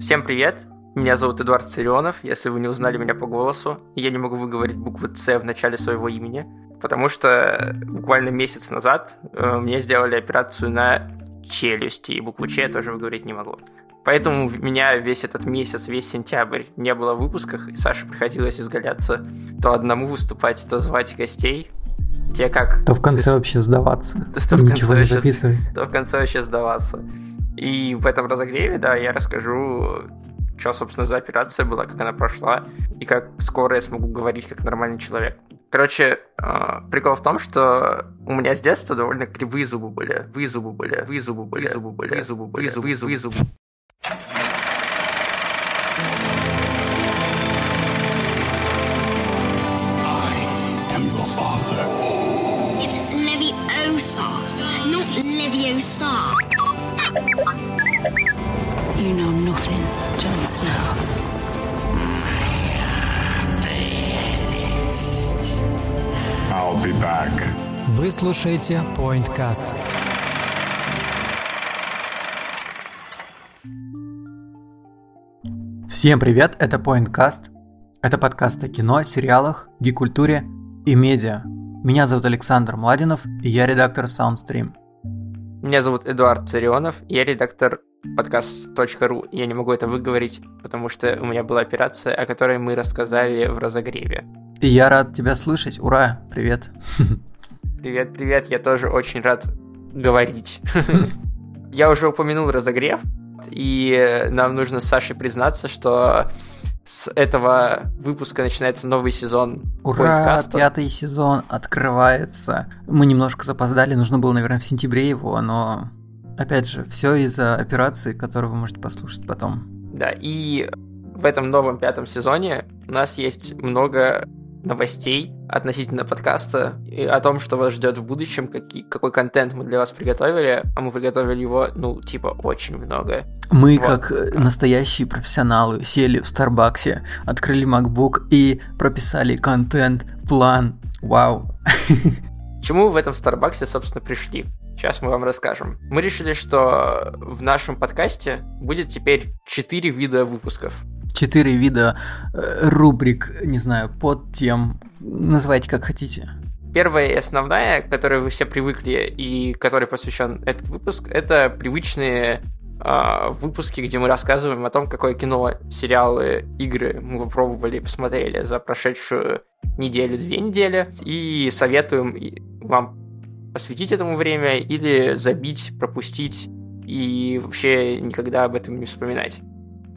Всем привет! Меня зовут Эдуард Царионов, если вы не узнали меня по голосу. Я не могу выговорить букву «Ц» в начале своего имени, потому что буквально месяц назад э, мне сделали операцию на челюсти, и букву «Ч» я тоже выговорить не могу. Поэтому у меня весь этот месяц, весь сентябрь не было в выпусках, и Саше приходилось изгаляться то одному выступать, то звать гостей. Те как... То в конце вообще сдаваться. То, то, в не записывать. То в конце вообще сдаваться. И в этом разогреве, да, я расскажу, что, собственно, за операция была, как она прошла, и как скоро я смогу говорить как нормальный человек. Короче, э, прикол в том, что у меня с детства довольно кривые зубы были. Вы зубы были, вы зубы были, зубы были, зубы были, зубы, вы зубы. Snow. I'll be back. Вы слушаете PointCast. Всем привет, это PointCast. Это подкаст о кино, сериалах, гикультуре и медиа. Меня зовут Александр Младинов, и я редактор Soundstream. Меня зовут Эдуард Царионов, я редактор подкаст.ру. Я не могу это выговорить, потому что у меня была операция, о которой мы рассказали в разогреве. И я рад тебя слышать. Ура! Привет. Привет, привет. Я тоже очень рад говорить. Я уже упомянул разогрев, и нам нужно с Сашей признаться, что с этого выпуска начинается новый сезон Ура, подкаста. пятый сезон открывается. Мы немножко запоздали, нужно было, наверное, в сентябре его, но опять же, все из-за операции, которую вы можете послушать потом. Да, и в этом новом пятом сезоне у нас есть много новостей относительно подкаста и о том, что вас ждет в будущем, какие, какой контент мы для вас приготовили, а мы приготовили его, ну, типа, очень много. Мы, вот. как э, настоящие профессионалы, сели в Старбаксе, открыли MacBook и прописали контент, план. Вау. Чему в этом Старбаксе, собственно, пришли? Сейчас мы вам расскажем. Мы решили, что в нашем подкасте будет теперь 4 вида выпусков четыре вида э, рубрик, не знаю, под тем, называйте как хотите. Первая и основная, к которой вы все привыкли и которой посвящен этот выпуск, это привычные э, выпуски, где мы рассказываем о том, какое кино, сериалы, игры мы попробовали и посмотрели за прошедшую неделю, две недели, и советуем вам посвятить этому время или забить, пропустить и вообще никогда об этом не вспоминать.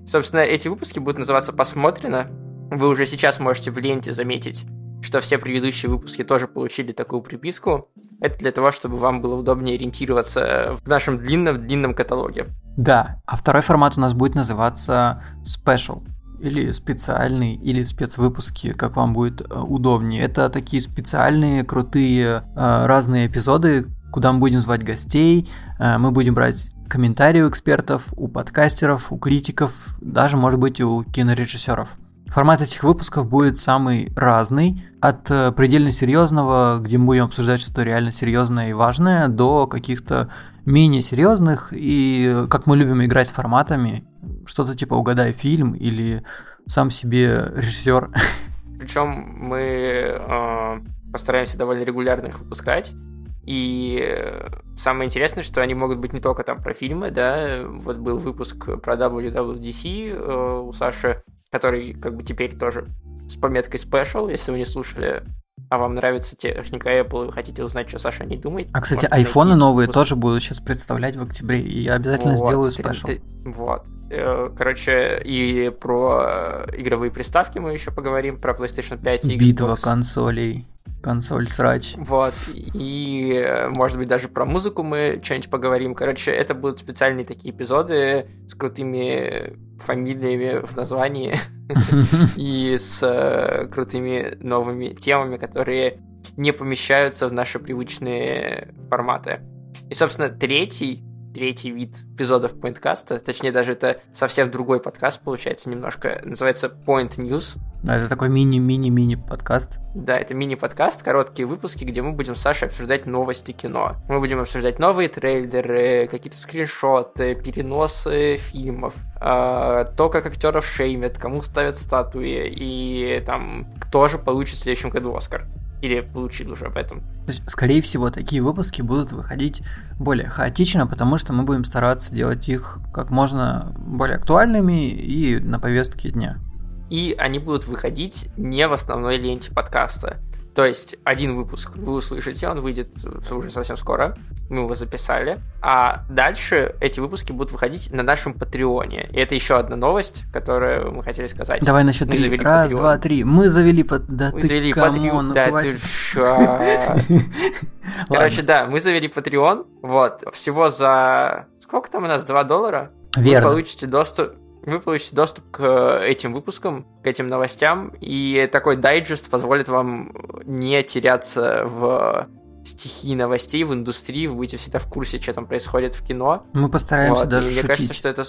Собственно, эти выпуски будут называться «Посмотрено». Вы уже сейчас можете в ленте заметить, что все предыдущие выпуски тоже получили такую приписку. Это для того, чтобы вам было удобнее ориентироваться в нашем длинном-длинном каталоге. Да, а второй формат у нас будет называться Special или специальный, или спецвыпуски, как вам будет э, удобнее. Это такие специальные, крутые, э, разные эпизоды, куда мы будем звать гостей, э, мы будем брать комментарии у экспертов, у подкастеров, у критиков, даже, может быть, у кинорежиссеров. Формат этих выпусков будет самый разный, от предельно серьезного, где мы будем обсуждать что-то реально серьезное и важное, до каких-то менее серьезных и, как мы любим играть с форматами, что-то типа «Угадай фильм» или «Сам себе режиссер». Причем мы э, постараемся довольно регулярно их выпускать. И самое интересное, что они могут быть не только там про фильмы, да, вот был выпуск про WWDC э, у Саши, который как бы теперь тоже с пометкой Special, если вы не слушали, а вам нравится техника Apple, и вы хотите узнать, что Саша не думает. А, кстати, айфоны новые выпуск. тоже будут сейчас представлять в октябре, и я обязательно вот, сделаю Special. Вот. Э, короче, и про игровые приставки мы еще поговорим, про PlayStation 5 и Xbox. Битва консолей консоль срач. Вот, и, может быть, даже про музыку мы что-нибудь поговорим. Короче, это будут специальные такие эпизоды с крутыми фамилиями в названии и с э, крутыми новыми темами, которые не помещаются в наши привычные форматы. И, собственно, третий третий вид эпизодов Pointcast. Точнее, даже это совсем другой подкаст получается немножко. Называется Point News. Это такой мини-мини-мини подкаст. Да, это мини-подкаст, короткие выпуски, где мы будем с Сашей обсуждать новости кино. Мы будем обсуждать новые трейлеры, какие-то скриншоты, переносы фильмов, э, то, как актеров шеймят, кому ставят статуи, и там, кто же получит в следующем году Оскар. Или получил уже в этом. Скорее всего, такие выпуски будут выходить более хаотично, потому что мы будем стараться делать их как можно более актуальными и на повестке дня и они будут выходить не в основной ленте подкаста. То есть один выпуск вы услышите, он выйдет уже совсем скоро, мы его записали, а дальше эти выпуски будут выходить на нашем Патреоне. И это еще одна новость, которую мы хотели сказать. Давай насчет три. Раз, Patreon. два, три. Мы завели под... Да мы завели Патреон. Ну, да, ты... Короче, да, мы завели Patreon. Вот, всего за... Сколько там у нас? 2 доллара? Верно. Вы получите доступ вы получите доступ к э, этим выпускам, к этим новостям, и такой дайджест позволит вам не теряться в стихии новостей в индустрии, вы будете всегда в курсе, что там происходит в кино. Мы постараемся вот. даже и мне кажется, что это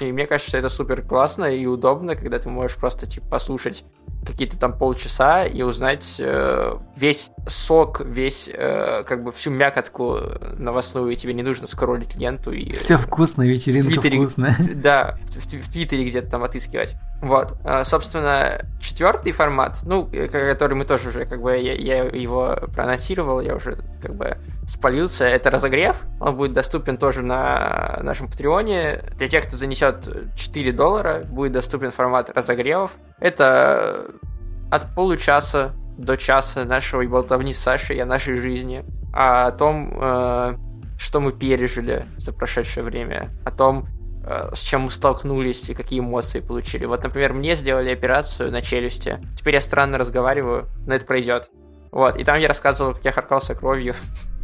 и мне кажется, что это супер классно и удобно, когда ты можешь просто типа послушать какие-то там полчаса и узнать э, весь сок, весь, э, как бы всю мякотку новостную, и тебе не нужно скроллить ленту. И, Все вкусно, вечеринка в Твиттере, вкусная. Да, в, в, в Твиттере где-то там отыскивать. Вот, э, собственно, четвертый формат, ну, э, который мы тоже уже, как бы, я, я его проанонсировал, я уже, как бы, спалился, это разогрев, он будет доступен тоже на нашем Патреоне. Для тех, кто занесет 4 доллара, будет доступен формат разогревов. Это от получаса до часа нашего болтовни с Сашей и о нашей жизни, о том, э, что мы пережили за прошедшее время, о том, Э, с чем мы столкнулись и какие эмоции получили. Вот, например, мне сделали операцию на челюсти. Теперь я странно разговариваю, но это пройдет. Вот, и там я рассказывал, как я харкался кровью,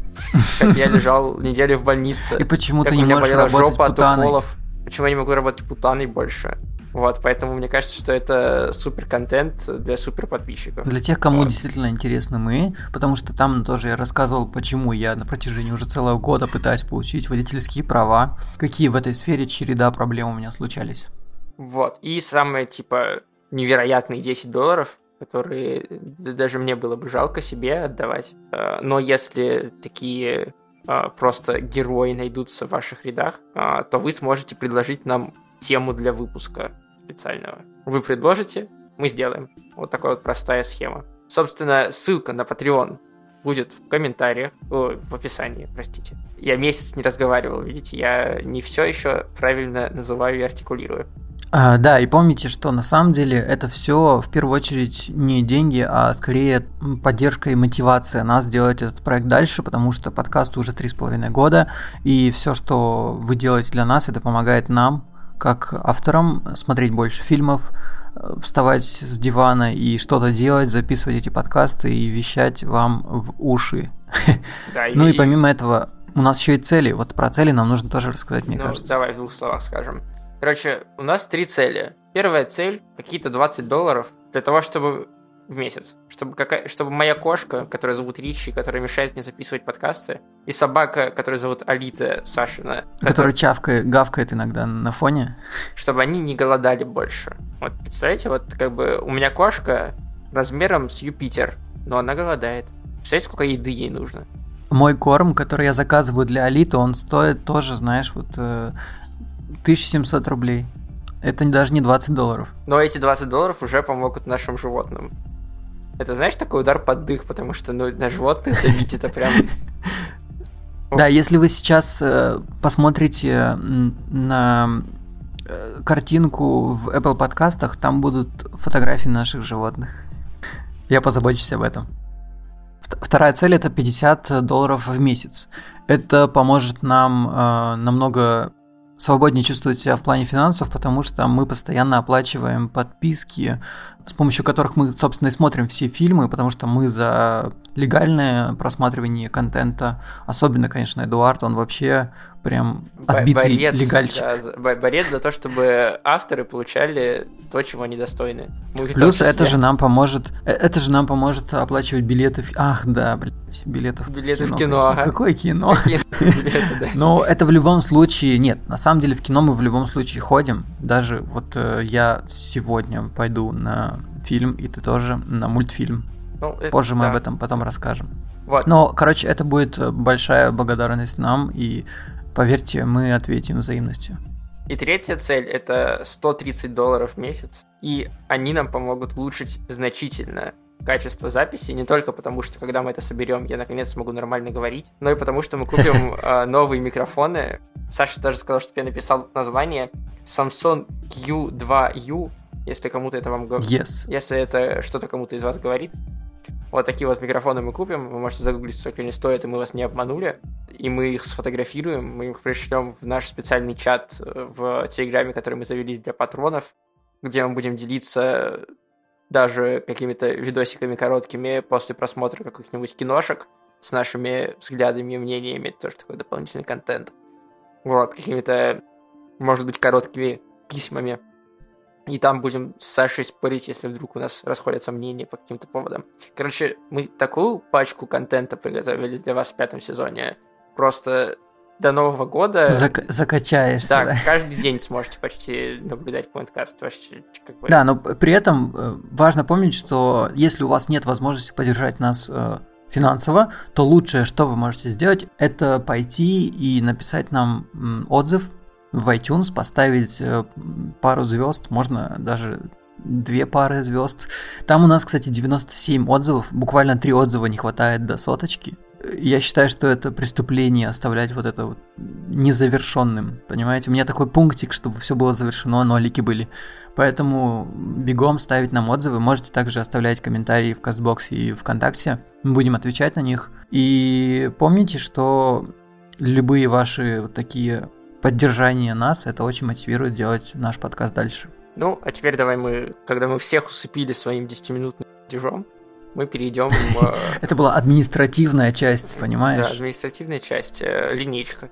как я лежал неделю в больнице. И почему ты не можешь работать жопа от уколов. Почему я не могу работать путаной больше. Вот, поэтому мне кажется, что это супер контент для супер подписчиков. Для тех, кому вот. действительно интересны мы, потому что там тоже я рассказывал, почему я на протяжении уже целого года пытаюсь получить водительские права, какие в этой сфере череда проблем у меня случались. Вот, и самые, типа, невероятные 10 долларов, которые даже мне было бы жалко себе отдавать. Э, но если такие э, просто герои найдутся в ваших рядах, э, то вы сможете предложить нам тему для выпуска специального. Вы предложите, мы сделаем. Вот такая вот простая схема. Собственно, ссылка на Patreon будет в комментариях, о, в описании, простите. Я месяц не разговаривал, видите, я не все еще правильно называю и артикулирую. А, да, и помните, что на самом деле это все в первую очередь не деньги, а скорее поддержка и мотивация нас делать этот проект дальше, потому что подкасту уже три с половиной года, и все, что вы делаете для нас, это помогает нам как авторам смотреть больше фильмов, э, вставать с дивана и что-то делать, записывать эти подкасты и вещать вам в уши. Да, ну и... и помимо этого, у нас еще и цели. Вот про цели нам нужно тоже рассказать, мне ну, кажется. Давай в двух словах скажем. Короче, у нас три цели. Первая цель какие-то 20 долларов для того, чтобы в месяц. Чтобы, какая, чтобы моя кошка, которая зовут Ричи, которая мешает мне записывать подкасты, и собака, которая зовут Алита Сашина. Которая который... чавкает, гавкает иногда на фоне. Чтобы они не голодали больше. Вот представляете, вот как бы у меня кошка размером с Юпитер, но она голодает. Представляете, сколько еды ей нужно? Мой корм, который я заказываю для Алиты, он стоит тоже, знаешь, вот э, 1700 рублей. Это даже не 20 долларов. Но эти 20 долларов уже помогут нашим животным. Это, знаешь, такой удар под дых, потому что ну, на животных давить это прям... Да, если вы сейчас э, посмотрите на э, картинку в Apple подкастах, там будут фотографии наших животных. Я позабочусь об этом. Вторая цель это 50 долларов в месяц. Это поможет нам э, намного свободнее чувствовать себя в плане финансов, потому что мы постоянно оплачиваем подписки с помощью которых мы, собственно, и смотрим все фильмы, потому что мы за легальное просматривание контента. Особенно, конечно, Эдуард, он вообще прям отбитый борец, легальщик. Да, борец за то, чтобы авторы получали то, чего они достойны. Мы Плюс это же нам поможет, э, это же нам поможет оплачивать билеты. В... Ах, да, блядь, билетов. Билеты в кино. В кино ага. Какое кино? Но это в любом случае нет. На самом деле в кино мы в любом случае ходим. Даже вот э, я сегодня пойду на фильм, и ты тоже на мультфильм. Ну, Позже мы об этом потом расскажем. Вот. Но, короче, это будет большая благодарность нам и Поверьте, мы ответим взаимностью. И третья цель – это 130 долларов в месяц, и они нам помогут улучшить значительно качество записи, не только потому, что когда мы это соберем, я наконец смогу нормально говорить, но и потому, что мы купим э, новые микрофоны. Саша даже сказал, что я написал название Samsung Q2U, если кому-то это вам говорит. Yes. Если это что-то кому-то из вас говорит. Вот такие вот микрофоны мы купим, вы можете загуглить, сколько они стоят, и мы вас не обманули. И мы их сфотографируем, мы их пришлем в наш специальный чат э, в Телеграме, который мы завели для патронов, где мы будем делиться даже какими-то видосиками короткими после просмотра каких-нибудь киношек с нашими взглядами и мнениями, тоже такой дополнительный контент. Вот, какими-то, может быть, короткими письмами и там будем с Сашей спорить, если вдруг у нас расходятся мнения по каким-то поводам. Короче, мы такую пачку контента приготовили для вас в пятом сезоне. Просто до Нового года... Зак- закачаешься. Да, да, каждый день сможете почти наблюдать. Как бы... Да, но при этом э, важно помнить, что если у вас нет возможности поддержать нас э, финансово, то лучшее, что вы можете сделать, это пойти и написать нам отзыв в iTunes поставить э, пару звезд, можно даже две пары звезд. Там у нас, кстати, 97 отзывов, буквально три отзыва не хватает до соточки. Я считаю, что это преступление оставлять вот это вот незавершенным, понимаете? У меня такой пунктик, чтобы все было завершено, нолики были. Поэтому бегом ставить нам отзывы. Можете также оставлять комментарии в Кастбоксе и ВКонтакте. Мы будем отвечать на них. И помните, что любые ваши вот такие поддержание нас, это очень мотивирует делать наш подкаст дальше. Ну, а теперь давай мы, когда мы всех усыпили своим 10-минутным дежом, мы перейдем... Это была административная часть, понимаешь? Да, административная часть, э, линейка.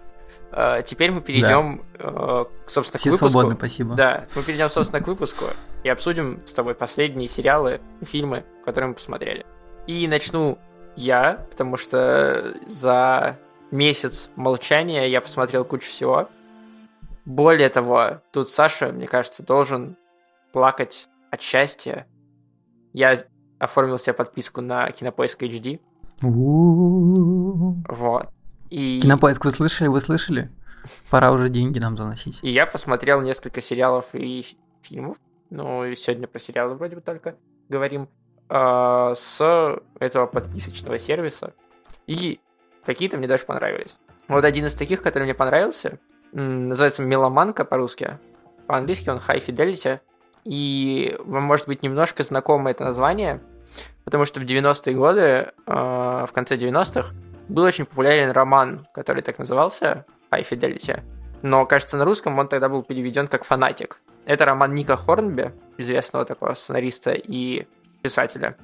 Э, теперь мы перейдем, э, собственно, к выпуску. свободны, спасибо. Да, мы перейдем, собственно, к выпуску и обсудим с тобой последние сериалы, фильмы, которые мы посмотрели. И начну я, потому что за месяц молчания я посмотрел кучу всего. Более того, тут Саша, мне кажется, должен плакать от счастья. Я оформил себе подписку на Кинопоиск HD. Вот. И... Кинопоиск, вы слышали? Вы слышали? Пора уже деньги нам заносить. И я посмотрел несколько сериалов и фильмов. Ну, и сегодня про сериалы вроде бы только говорим. Э, с этого подписочного сервиса. И какие-то мне даже понравились. Вот один из таких, который мне понравился, называется «Меломанка» по-русски. По-английски он «High Fidelity». И вам может быть немножко знакомо это название, потому что в 90-е годы, э, в конце 90-х, был очень популярен роман, который так назывался «High Fidelity». Но, кажется, на русском он тогда был переведен как «Фанатик». Это роман Ника Хорнби, известного такого сценариста и писателя,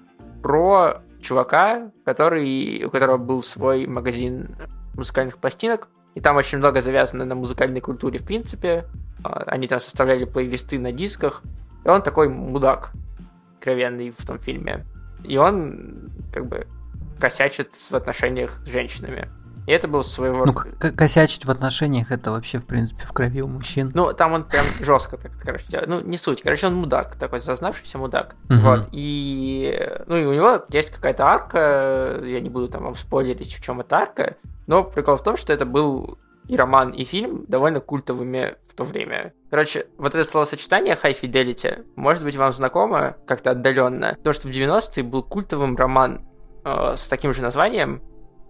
про чувака, который, у которого был свой магазин музыкальных пластинок, и там очень много завязано на музыкальной культуре в принципе. А, они там составляли плейлисты на дисках. И он такой мудак, откровенный в том фильме. И он как бы косячит в отношениях с женщинами. И это был своего... Ну, косячить в отношениях, это вообще, в принципе, в крови у мужчин. Ну, там он прям жестко так, короче, делает. Ну, не суть. Короче, он мудак, такой зазнавшийся мудак. Угу. Вот. И... Ну, и у него есть какая-то арка, я не буду там вам спойлерить, в чем эта арка, но прикол в том, что это был и роман, и фильм довольно культовыми в то время. Короче, вот это словосочетание High Fidelity может быть вам знакомо как-то отдаленно. То, что в 90-е был культовым роман э, с таким же названием,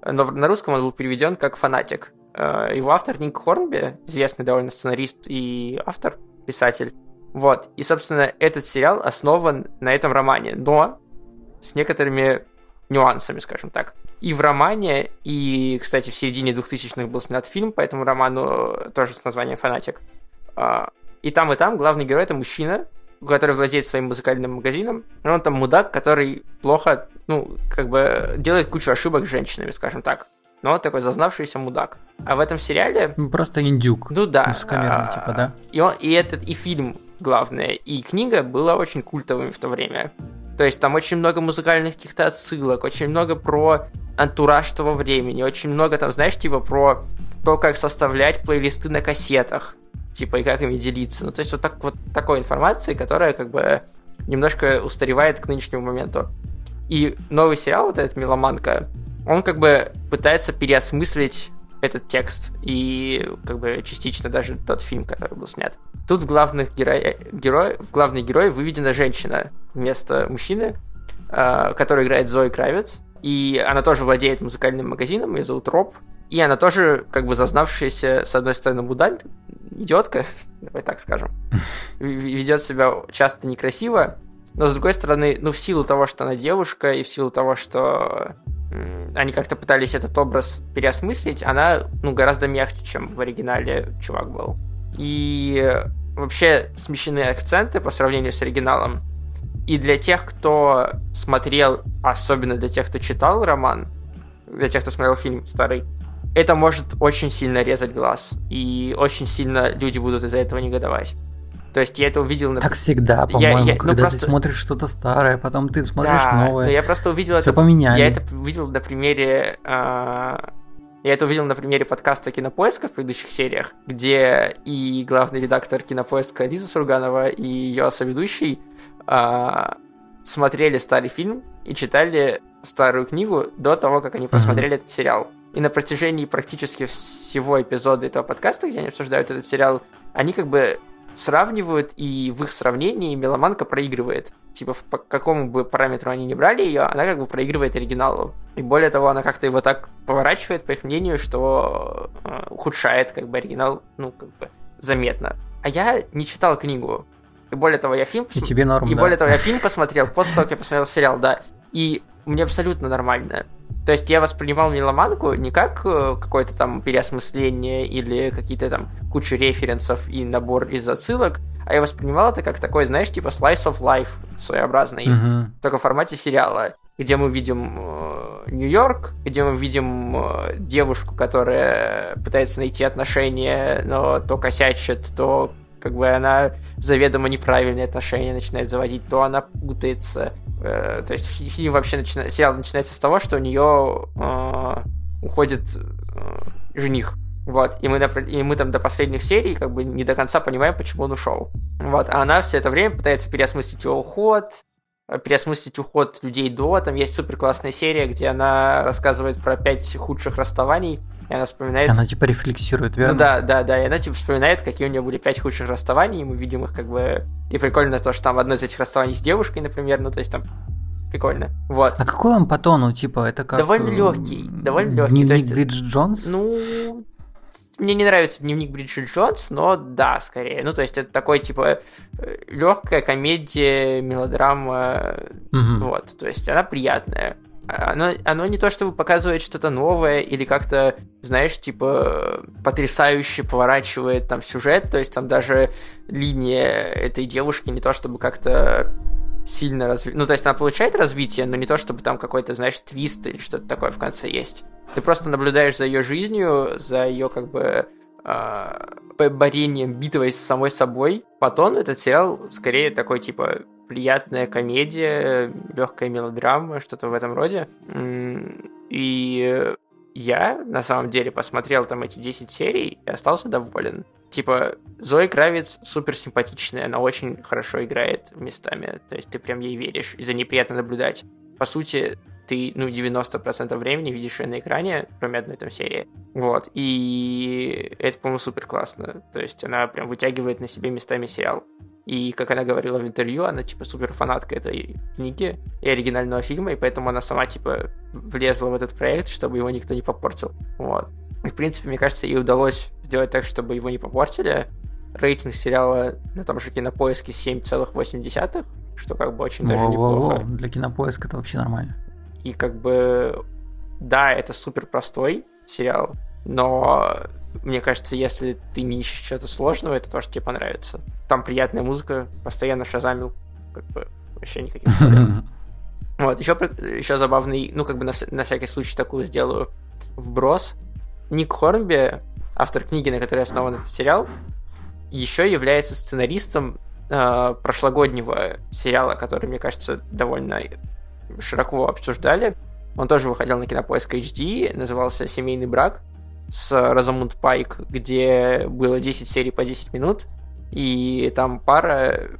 но на русском он был переведен как «Фанатик». Э, его автор Ник Хорнби, известный довольно сценарист и автор, писатель. Вот, и, собственно, этот сериал основан на этом романе, но с некоторыми нюансами, скажем так и в романе, и, кстати, в середине 2000-х был снят фильм по этому роману, тоже с названием «Фанатик». А, и там, и там главный герой — это мужчина, который владеет своим музыкальным магазином. Он там мудак, который плохо, ну, как бы делает кучу ошибок с женщинами, скажем так. Но он такой зазнавшийся мудак. А в этом сериале... Просто индюк. Ну да. Высокомерный, типа, да? И, он, и этот, и фильм, главное, и книга была очень культовым в то время. То есть там очень много музыкальных каких-то отсылок, очень много про антураж того времени, очень много там, знаешь, типа про то, как составлять плейлисты на кассетах, типа, и как ими делиться. Ну, то есть вот, так, вот такой информации, которая как бы немножко устаревает к нынешнему моменту. И новый сериал, вот этот «Меломанка», он как бы пытается переосмыслить этот текст и как бы частично даже тот фильм, который был снят. Тут в главных геро... герой... в главный герой выведена женщина вместо мужчины, э, который играет Зои Кравец. И она тоже владеет музыкальным магазином, ее зовут Роб. И она тоже, как бы зазнавшаяся, с одной стороны, мудаль, идиотка, давай так скажем, ведет себя часто некрасиво, но с другой стороны, ну, в силу того, что она девушка, и в силу того, что они как-то пытались этот образ переосмыслить, она, ну, гораздо мягче, чем в оригинале чувак был. И вообще смещены акценты по сравнению с оригиналом. И для тех, кто смотрел, особенно для тех, кто читал роман, для тех, кто смотрел фильм старый, это может очень сильно резать глаз. И очень сильно люди будут из-за этого негодовать. То есть я это увидел... На... Так всегда, по-моему, я, я, когда ну, просто... ты смотришь что-то старое, потом ты смотришь да, новое. я просто увидел Все это... поменяли. Я это увидел на примере... Э... Я это увидел на примере подкаста Кинопоиска в предыдущих сериях, где и главный редактор Кинопоиска Лиза Сурганова, и ее соведущий э... смотрели старый фильм и читали старую книгу до того, как они посмотрели mm-hmm. этот сериал. И на протяжении практически всего эпизода этого подкаста, где они обсуждают этот сериал, они как бы сравнивают, и в их сравнении меломанка проигрывает. Типа, по какому бы параметру они не брали ее, она как бы проигрывает оригиналу. И более того, она как-то его так поворачивает, по их мнению, что э, ухудшает как бы оригинал, ну, как бы заметно. А я не читал книгу. И более того, я фильм... И тебе норм, И да. более того, я фильм посмотрел после того, как я посмотрел сериал, да. И мне абсолютно нормально. То есть я воспринимал меломанку не как э, какое-то там переосмысление или какие-то там кучу референсов и набор из отсылок, а я воспринимал это как такой, знаешь, типа slice of life своеобразный, uh-huh. только в формате сериала, где мы видим э, Нью-Йорк, где мы видим э, девушку, которая пытается найти отношения, но то косячит, то как бы она заведомо неправильные отношения начинает заводить, то она путается. Э, то есть фильм вообще начинает, сериал начинается с того, что у нее э, уходит э, жених. Вот, и мы, и мы там до последних серий как бы не до конца понимаем, почему он ушел. Вот, а она все это время пытается переосмыслить его уход, переосмыслить уход людей до. Там есть супер классная серия, где она рассказывает про пять худших расставаний, и она вспоминает... Она типа рефлексирует, верно? Ну да, да, да. И она типа вспоминает, какие у нее были пять худших расставаний, и мы видим их как бы... И прикольно то, что там одно из этих расставаний с девушкой, например, ну то есть там прикольно. Вот. А какой он по тону, типа, это как... Довольно легкий, довольно легкий. Дневник есть... Бриджит Джонс? Ну, мне не нравится дневник Бриджит Джонс, но да, скорее. Ну, то есть это такой, типа, э, легкая комедия, мелодрама. Угу. Вот, то есть она приятная оно, оно не то чтобы показывает что-то новое или как-то, знаешь, типа потрясающе поворачивает там сюжет, то есть там даже линия этой девушки не то чтобы как-то сильно разви... Ну, то есть она получает развитие, но не то чтобы там какой-то, знаешь, твист или что-то такое в конце есть. Ты просто наблюдаешь за ее жизнью, за ее как бы э, борением, битвой с самой собой. Потом этот сериал скорее такой, типа, приятная комедия, легкая мелодрама, что-то в этом роде. И я, на самом деле, посмотрел там эти 10 серий и остался доволен. Типа, Зои Кравец супер симпатичная, она очень хорошо играет местами, то есть ты прям ей веришь, и за ней приятно наблюдать. По сути, ты, ну, 90% времени видишь ее на экране, кроме одной там серии. Вот, и это, по-моему, супер классно. То есть она прям вытягивает на себе местами сериал. И, как она говорила в интервью, она, типа, супер фанатка этой книги и оригинального фильма, и поэтому она сама, типа, влезла в этот проект, чтобы его никто не попортил. Вот. И, в принципе, мне кажется, ей удалось сделать так, чтобы его не попортили. Рейтинг сериала на том же кинопоиске 7,8, что как бы очень даже неплохо. Для кинопоиска это вообще нормально. И как бы, да, это супер простой сериал, но мне кажется, если ты не ищешь чего-то сложного, это тоже тебе понравится. Там приятная музыка, постоянно шазамил, как бы вообще никаких проблем. Вот, еще, еще забавный, ну, как бы на, на всякий случай такую сделаю вброс. Ник Хорнби, автор книги, на которой основан этот сериал, еще является сценаристом э, прошлогоднего сериала, который, мне кажется, довольно широко обсуждали. Он тоже выходил на Кинопоиск HD, назывался «Семейный брак» с Розамунд Пайк, где было 10 серий по 10 минут, и там пара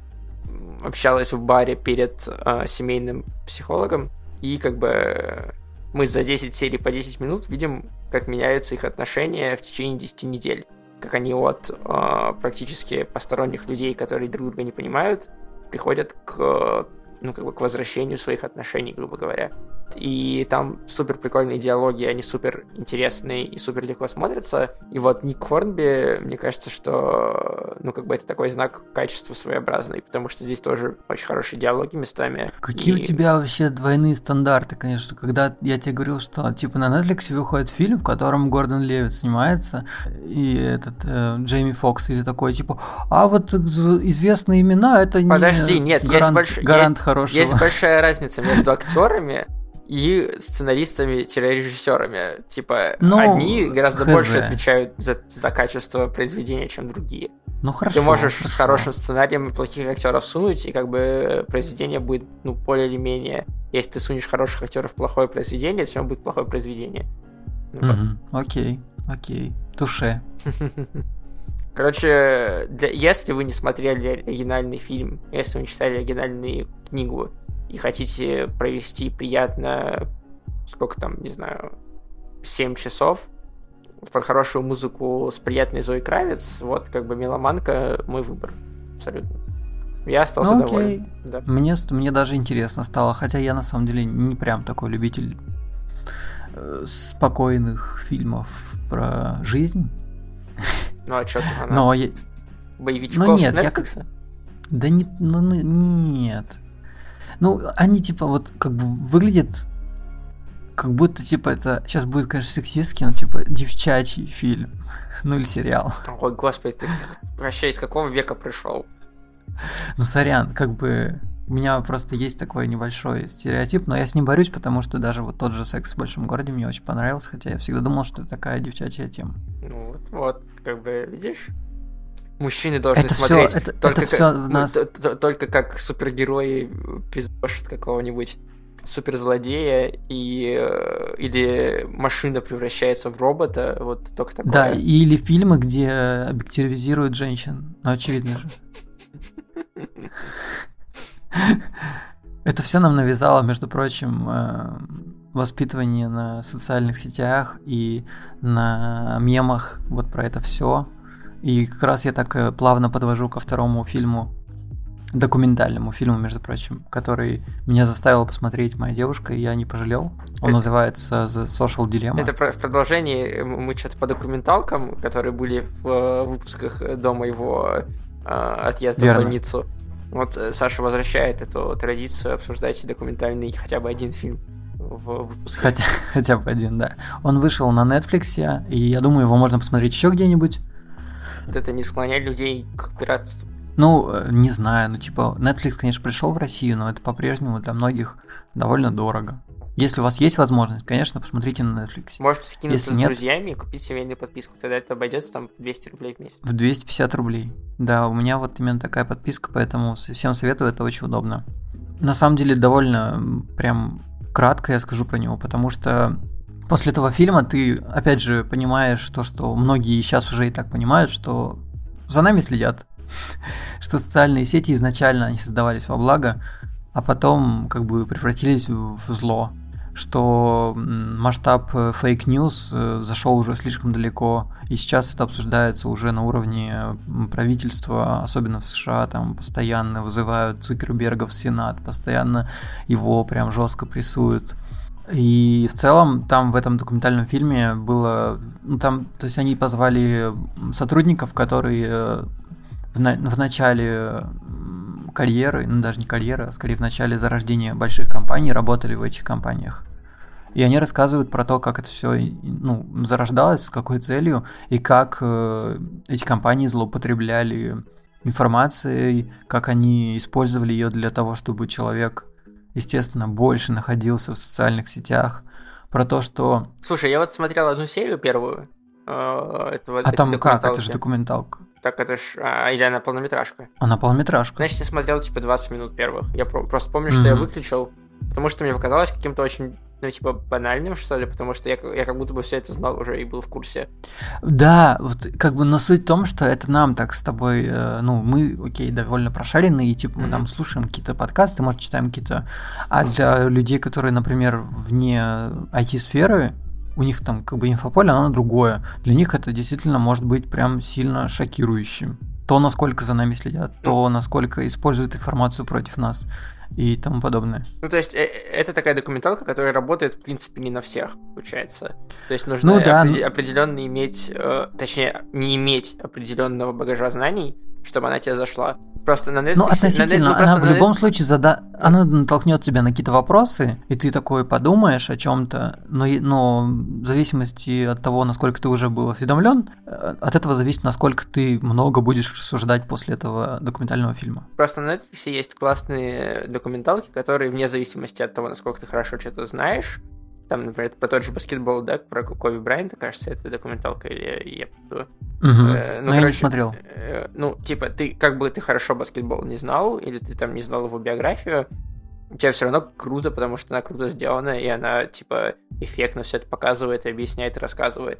общалась в баре перед э, семейным психологом, и как бы мы за 10 серий по 10 минут видим, как меняются их отношения в течение 10 недель. Как они от э, практически посторонних людей, которые друг друга не понимают, приходят к, ну, как бы к возвращению своих отношений, грубо говоря и там супер прикольные диалоги, они супер интересные и супер легко смотрятся. И вот Ник Хорнби, мне кажется, что, ну, как бы это такой знак качества своеобразный, потому что здесь тоже очень хорошие диалоги местами. Какие и... у тебя вообще двойные стандарты, конечно, когда я тебе говорил, что, типа, на Netflix выходит фильм, в котором Гордон Левит снимается, и этот э, Джейми Фокс, и ты такой, типа, а вот известные имена, это Подожди, не нет, гарант, есть, больш... гарант есть, хорошего. есть большая разница между актерами и сценаристами-режиссерами. Типа, ну, одни гораздо хз. больше отвечают за, за качество произведения, чем другие. Ну хорошо. Ты можешь хорошо. с хорошим сценарием и плохих актеров сунуть, и как бы произведение будет, ну, более или менее. Если ты сунешь хороших актеров в плохое произведение, все равно будет плохое произведение. Ну, угу. вот. Окей, окей. Туше. Короче, для, если вы не смотрели оригинальный фильм, если вы не читали оригинальную книгу, и хотите провести приятно, сколько там, не знаю, 7 часов под хорошую музыку с приятной Зоей Кравец, вот как бы меломанка мой выбор. Абсолютно. Я остался ну, доволен. Да. Мне, мне даже интересно стало, хотя я на самом деле не прям такой любитель э, спокойных фильмов про жизнь. Ну а что ты Но я... Боевичков ну, нет, с Netflix? Я... Да не, ну, ну, нет. Ну, они типа вот как бы выглядят как будто, типа, это сейчас будет, конечно, сексистский, но, типа, девчачий фильм. Ну, или сериал. Ой, господи, ты вообще из какого века пришел? Ну, сорян, как бы у меня просто есть такой небольшой стереотип, но я с ним борюсь, потому что даже вот тот же секс в большом городе мне очень понравился, хотя я всегда думал, что это такая девчачья тема. Ну вот, вот, как бы, видишь? Мужчины должны это смотреть всё, это, только, это как, нас... только как супергерои пиздошат какого-нибудь суперзлодея и э, или машина превращается в робота, вот только такое. Да, или фильмы, где объективизируют женщин, ну очевидно же. Это все нам навязало, между прочим, э, воспитывание на социальных сетях и на мемах вот про это все. И как раз я так э, плавно подвожу ко второму фильму, документальному фильму, между прочим, который меня заставила посмотреть моя девушка, и я не пожалел. Он это... называется The Social Dilemma. Это в продолжении мы что-то по документалкам, которые были в э, выпусках до моего э, отъезда Верно. в больницу. Вот э, Саша возвращает эту традицию обсуждать документальный хотя бы один фильм в выпуске. Хотя, хотя бы один, да. Он вышел на Netflix, и я думаю, его можно посмотреть еще где-нибудь это не склоняет людей к пиратству? Ну, э, не знаю, ну типа Netflix, конечно, пришел в Россию, но это по-прежнему для многих довольно дорого. Если у вас есть возможность, конечно, посмотрите на Netflix. Можете скинуться Если с нет, друзьями и купить семейную подписку. Тогда это обойдется там 200 рублей в месяц. В 250 рублей. Да, у меня вот именно такая подписка, поэтому всем советую, это очень удобно. На самом деле довольно прям кратко я скажу про него, потому что после этого фильма ты, опять же, понимаешь то, что многие сейчас уже и так понимают, что за нами следят, что социальные сети изначально они создавались во благо, а потом как бы превратились в зло, что масштаб fake news э, зашел уже слишком далеко, и сейчас это обсуждается уже на уровне правительства, особенно в США, там постоянно вызывают Цукерберга в Сенат, постоянно его прям жестко прессуют. И в целом там в этом документальном фильме было, ну там, то есть они позвали сотрудников, которые э, в, на, в начале карьеры, ну даже не карьеры, а скорее в начале зарождения больших компаний работали в этих компаниях. И они рассказывают про то, как это все ну, зарождалось, с какой целью, и как э, эти компании злоупотребляли информацией, как они использовали ее для того, чтобы человек, естественно, больше находился в социальных сетях, про то, что... Слушай, я вот смотрел одну серию первую. Э, этого, а там как? Это же документалка. Так это ж... А, или она полнометражка? Она полнометражка. Значит, я смотрел, типа, 20 минут первых. Я про- просто помню, что mm-hmm. я выключил, потому что мне показалось каким-то очень ну, типа, банальным, что ли, потому что я, я как будто бы все это знал уже и был в курсе. Да, вот как бы, но суть в том, что это нам так с тобой, э, ну, мы, окей, довольно прошаренные, и, типа, мы mm-hmm. там слушаем какие-то подкасты, может, читаем какие-то... А для людей, которые, например, вне IT-сферы, у них там как бы инфополе, оно другое. Для них это действительно может быть прям сильно шокирующим. То, насколько за нами следят, то, ну. насколько используют информацию против нас и тому подобное. Ну, то есть, э, это такая документалка, которая работает, в принципе, не на всех, получается. То есть, нужно ну, да. опред... определенно иметь, э, точнее, не иметь определенного багажа знаний, чтобы она тебе зашла. Просто на Netflix... Ну, относительно, на, ну, она в любом Netflix... случае зада... она натолкнет тебя на какие-то вопросы, и ты такой подумаешь о чем-то, но, но в зависимости от того, насколько ты уже был осведомлен, э, от этого зависит, насколько ты много будешь рассуждать после этого документального фильма. Просто на Netflix есть классные документалки, которые вне зависимости от того, насколько ты хорошо что-то знаешь, там, например, про тот же баскетбол, да, про Коби Брайанта, кажется, это документалка, или я, я Угу. Э, ну, короче, я не смотрел. Э, ну, типа, ты как бы ты хорошо баскетбол не знал, или ты там не знал его биографию, у тебя все равно круто, потому что она круто сделана, и она, типа, эффектно все это показывает, объясняет, рассказывает.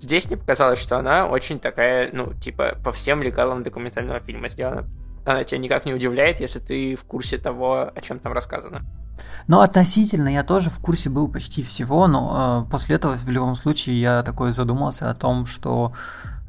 Здесь мне показалось, что она очень такая, ну, типа, по всем лекалам документального фильма сделана. Она тебя никак не удивляет, если ты в курсе того, о чем там рассказано. Ну, относительно я тоже в курсе был почти всего, но э, после этого в любом случае я такой задумался о том, что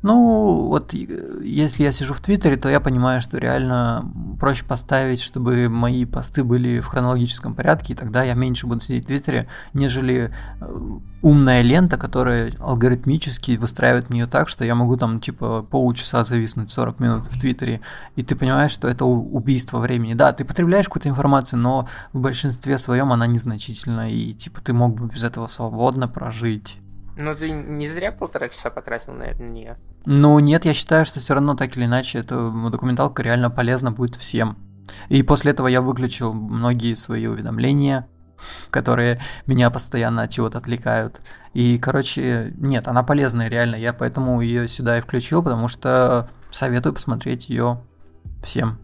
ну, вот если я сижу в Твиттере, то я понимаю, что реально проще поставить, чтобы мои посты были в хронологическом порядке, и тогда я меньше буду сидеть в Твиттере, нежели э, умная лента, которая алгоритмически выстраивает нее так, что я могу там типа полчаса зависнуть 40 минут в Твиттере, и ты понимаешь, что это убийство времени. Да, ты потребляешь какую-то информацию, но в большинстве своем она незначительна, и типа ты мог бы без этого свободно прожить. Ну, ты не зря полтора часа потратил на, на нее. Ну, нет, я считаю, что все равно так или иначе эта документалка реально полезна будет всем. И после этого я выключил многие свои уведомления, которые меня постоянно от чего-то отвлекают. И, короче, нет, она полезная реально. Я поэтому ее сюда и включил, потому что советую посмотреть ее всем.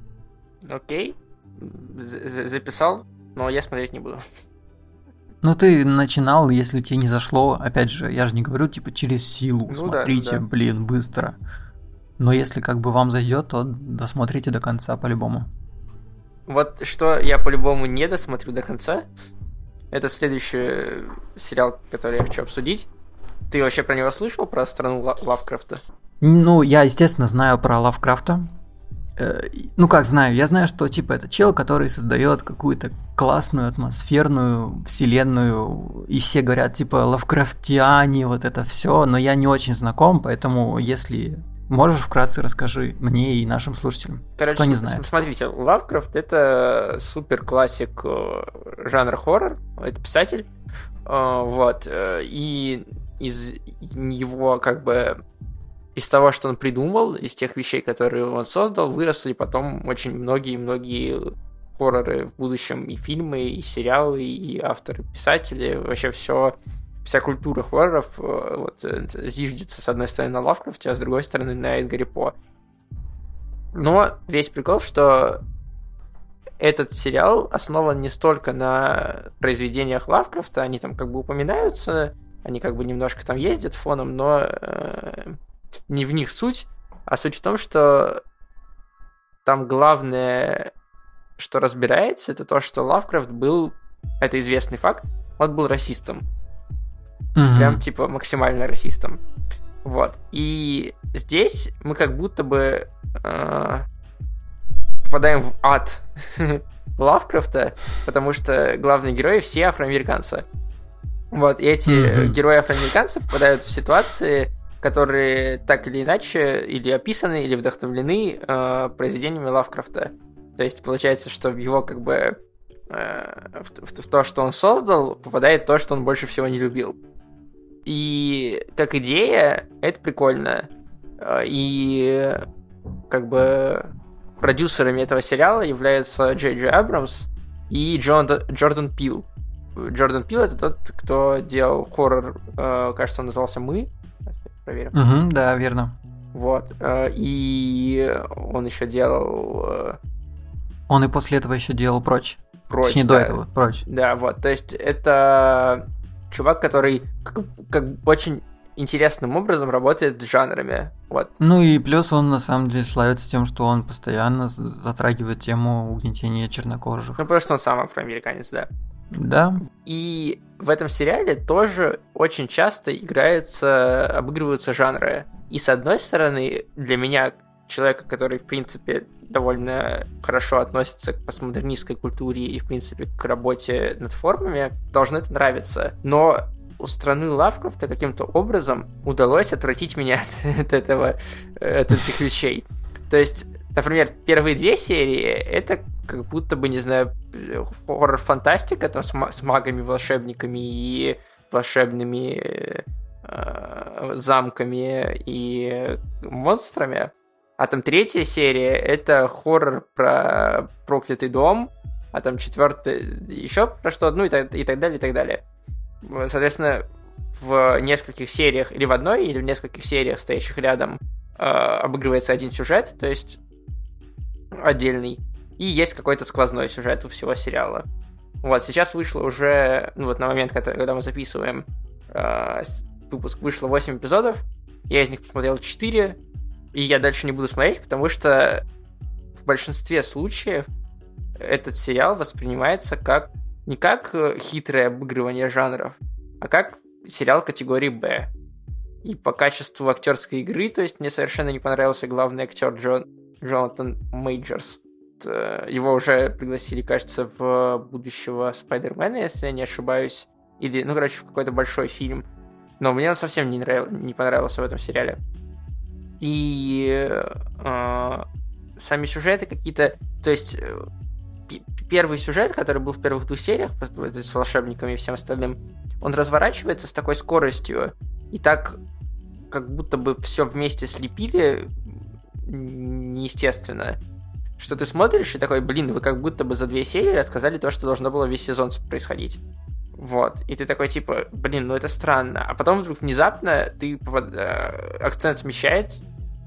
Окей. З Записал, но я смотреть не буду. Ну, ты начинал, если тебе не зашло, опять же, я же не говорю, типа, через силу, ну, смотрите, да, да. блин, быстро. Но если как бы вам зайдет, то досмотрите до конца по-любому. Вот что я по-любому не досмотрю до конца, это следующий сериал, который я хочу обсудить. Ты вообще про него слышал, про страну Лавкрафта? Ну, я, естественно, знаю про Лавкрафта. Э, ну как знаю, я знаю, что типа это чел, который создает какую-то классную атмосферную вселенную, и все говорят типа лавкрафтиане, вот это все, но я не очень знаком, поэтому если можешь вкратце расскажи мне и нашим слушателям, Короче, кто не знает. Смотрите, Лавкрафт это супер классик э, жанра хоррор, это писатель, э, вот, и из его как бы из того, что он придумал, из тех вещей, которые он создал, выросли потом очень многие-многие хорроры в будущем, и фильмы, и сериалы, и авторы, писатели, вообще все, вся культура хорроров э, вот, э, зиждется с одной стороны на Лавкрафте, а с другой стороны на Эдгаре По. Но весь прикол, что этот сериал основан не столько на произведениях Лавкрафта, они там как бы упоминаются, они как бы немножко там ездят фоном, но э, не в них суть, а суть в том, что там главное, что разбирается, это то, что Лавкрафт был, это известный факт, он был расистом. Mm-hmm. Прям типа максимально расистом. Вот. И здесь мы как будто бы э, попадаем в ад Лавкрафта, потому что главные герои все афроамериканцы. Вот, и эти mm-hmm. герои афроамериканцы попадают в ситуации, которые так или иначе или описаны, или вдохновлены э, произведениями Лавкрафта. То есть получается, что в его как бы э, в, в, в то, что он создал, попадает то, что он больше всего не любил. И как идея, это прикольно. Э, и как бы продюсерами этого сериала являются Джей Джей Абрамс и Джон, Джордан Пил. Джордан Пил это тот, кто делал хоррор, э, кажется, он назывался «Мы». Проверим. Угу, да, верно. Вот. Э, и он еще делал... Э, он и после этого еще делал «Прочь». «Прочь», Точнее, да. до этого «Прочь». Да, вот. То есть это чувак, который как, как очень интересным образом работает с жанрами. Вот. Ну и плюс он на самом деле славится тем, что он постоянно затрагивает тему угнетения чернокожих. Ну, потому что он сам афроамериканец, да. Да. И в этом сериале тоже очень часто играются, обыгрываются жанры. И с одной стороны, для меня, человека, который, в принципе, довольно хорошо относится к постмодернистской культуре и, в принципе, к работе над формами, должно это нравиться. Но у страны Лавкрафта каким-то образом удалось отвратить меня от, этого, от этих вещей. То есть, например, первые две серии это как будто бы, не знаю, хоррор-фантастика там с, с магами, волшебниками и волшебными э, замками и монстрами. А там третья серия это хоррор про проклятый дом, а там четвертая еще про что, ну и так, и так далее, и так далее. Соответственно, в нескольких сериях, или в одной, или в нескольких сериях, стоящих рядом, э, обыгрывается один сюжет, то есть отдельный, и есть какой-то сквозной сюжет у всего сериала. Вот, сейчас вышло уже, ну вот на момент, когда, мы записываем э, выпуск, вышло 8 эпизодов, я из них посмотрел 4, и я дальше не буду смотреть, потому что в большинстве случаев этот сериал воспринимается как не как э, хитрое обыгрывание жанров, а как сериал категории Б. И по качеству актерской игры, то есть мне совершенно не понравился главный актер Джон, Джонатан Мейджорс. Э, его уже пригласили, кажется, в будущего Спайдермена, если я не ошибаюсь. Или, ну, короче, в какой-то большой фильм. Но мне он совсем не, нрав... не понравился в этом сериале. И э, сами сюжеты какие-то... То есть э, первый сюжет, который был в первых двух сериях с волшебниками и всем остальным, он разворачивается с такой скоростью и так как будто бы все вместе слепили неестественно, что ты смотришь и такой, блин, вы как будто бы за две серии рассказали то, что должно было весь сезон происходить. Вот. И ты такой, типа, блин, ну это странно. А потом вдруг внезапно ты э, акцент смещается,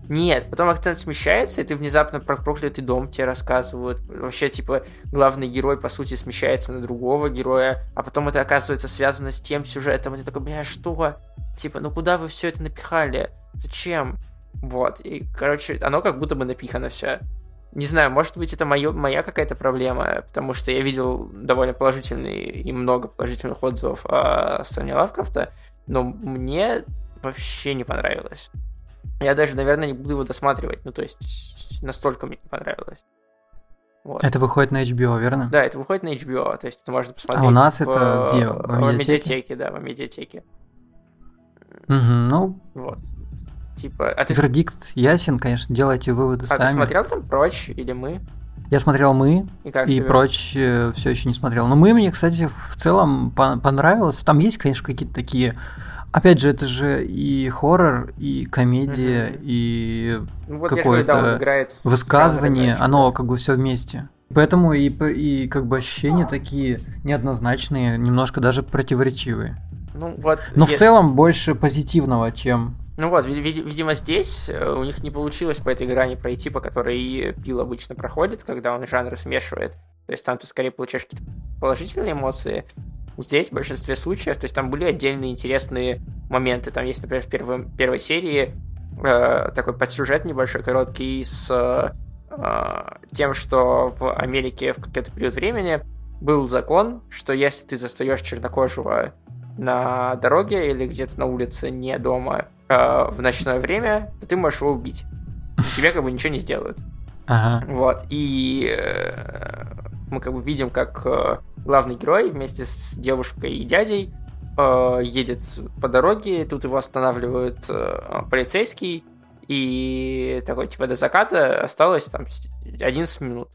нет, потом акцент смещается, и ты внезапно про проклятый дом тебе рассказывают. Вообще, типа, главный герой, по сути, смещается на другого героя, а потом это оказывается связано с тем сюжетом, и ты такой, бля, что? Типа, ну куда вы все это напихали? Зачем? Вот, и, короче, оно как будто бы напихано все. Не знаю, может быть, это моё, моя какая-то проблема, потому что я видел довольно положительные и много положительных отзывов о стране Лавкрафта, но мне вообще не понравилось. Я даже, наверное, не буду его досматривать. Ну, то есть, настолько мне не понравилось. Вот. Это выходит на HBO, верно? Да, это выходит на HBO, то есть это можно посмотреть. А у нас в, это где? В, в медиатеке, да, в медиатеке. Угу, ну. Вот. Типа, а ты... Вердикт ясен, конечно, делайте выводы а сами. А ты смотрел там прочь или мы? Я смотрел мы и, как и тебе? прочь э, все еще не смотрел. Но мы мне, кстати, в целом понравилось. Там есть, конечно, какие-то такие Опять же, это же и хоррор, и комедия, mm-hmm. и ну, вот какое-то высказывание, оно как бы все вместе. Поэтому и, и как бы ощущения такие неоднозначные, немножко даже противоречивые. Ну, вот, Но я... в целом больше позитивного, чем... Ну вот, видимо, здесь э, у них не получилось по этой грани пройти, по которой Пил обычно проходит, когда он жанры смешивает. То есть там ты скорее получаешь какие-то положительные эмоции, Здесь в большинстве случаев, то есть там были отдельные интересные моменты. Там есть, например, в первой, первой серии э, такой подсюжет небольшой, короткий, с э, тем, что в Америке в какой-то период времени был закон, что если ты застаешь чернокожего на дороге или где-то на улице, не дома, э, в ночное время, то ты можешь его убить. Тебе как бы ничего не сделают. Ага. Вот. И э, мы как бы видим, как э, главный герой вместе с девушкой и дядей э, едет по дороге, тут его останавливают э, полицейский, и такой, типа, до заката осталось там 11 минут.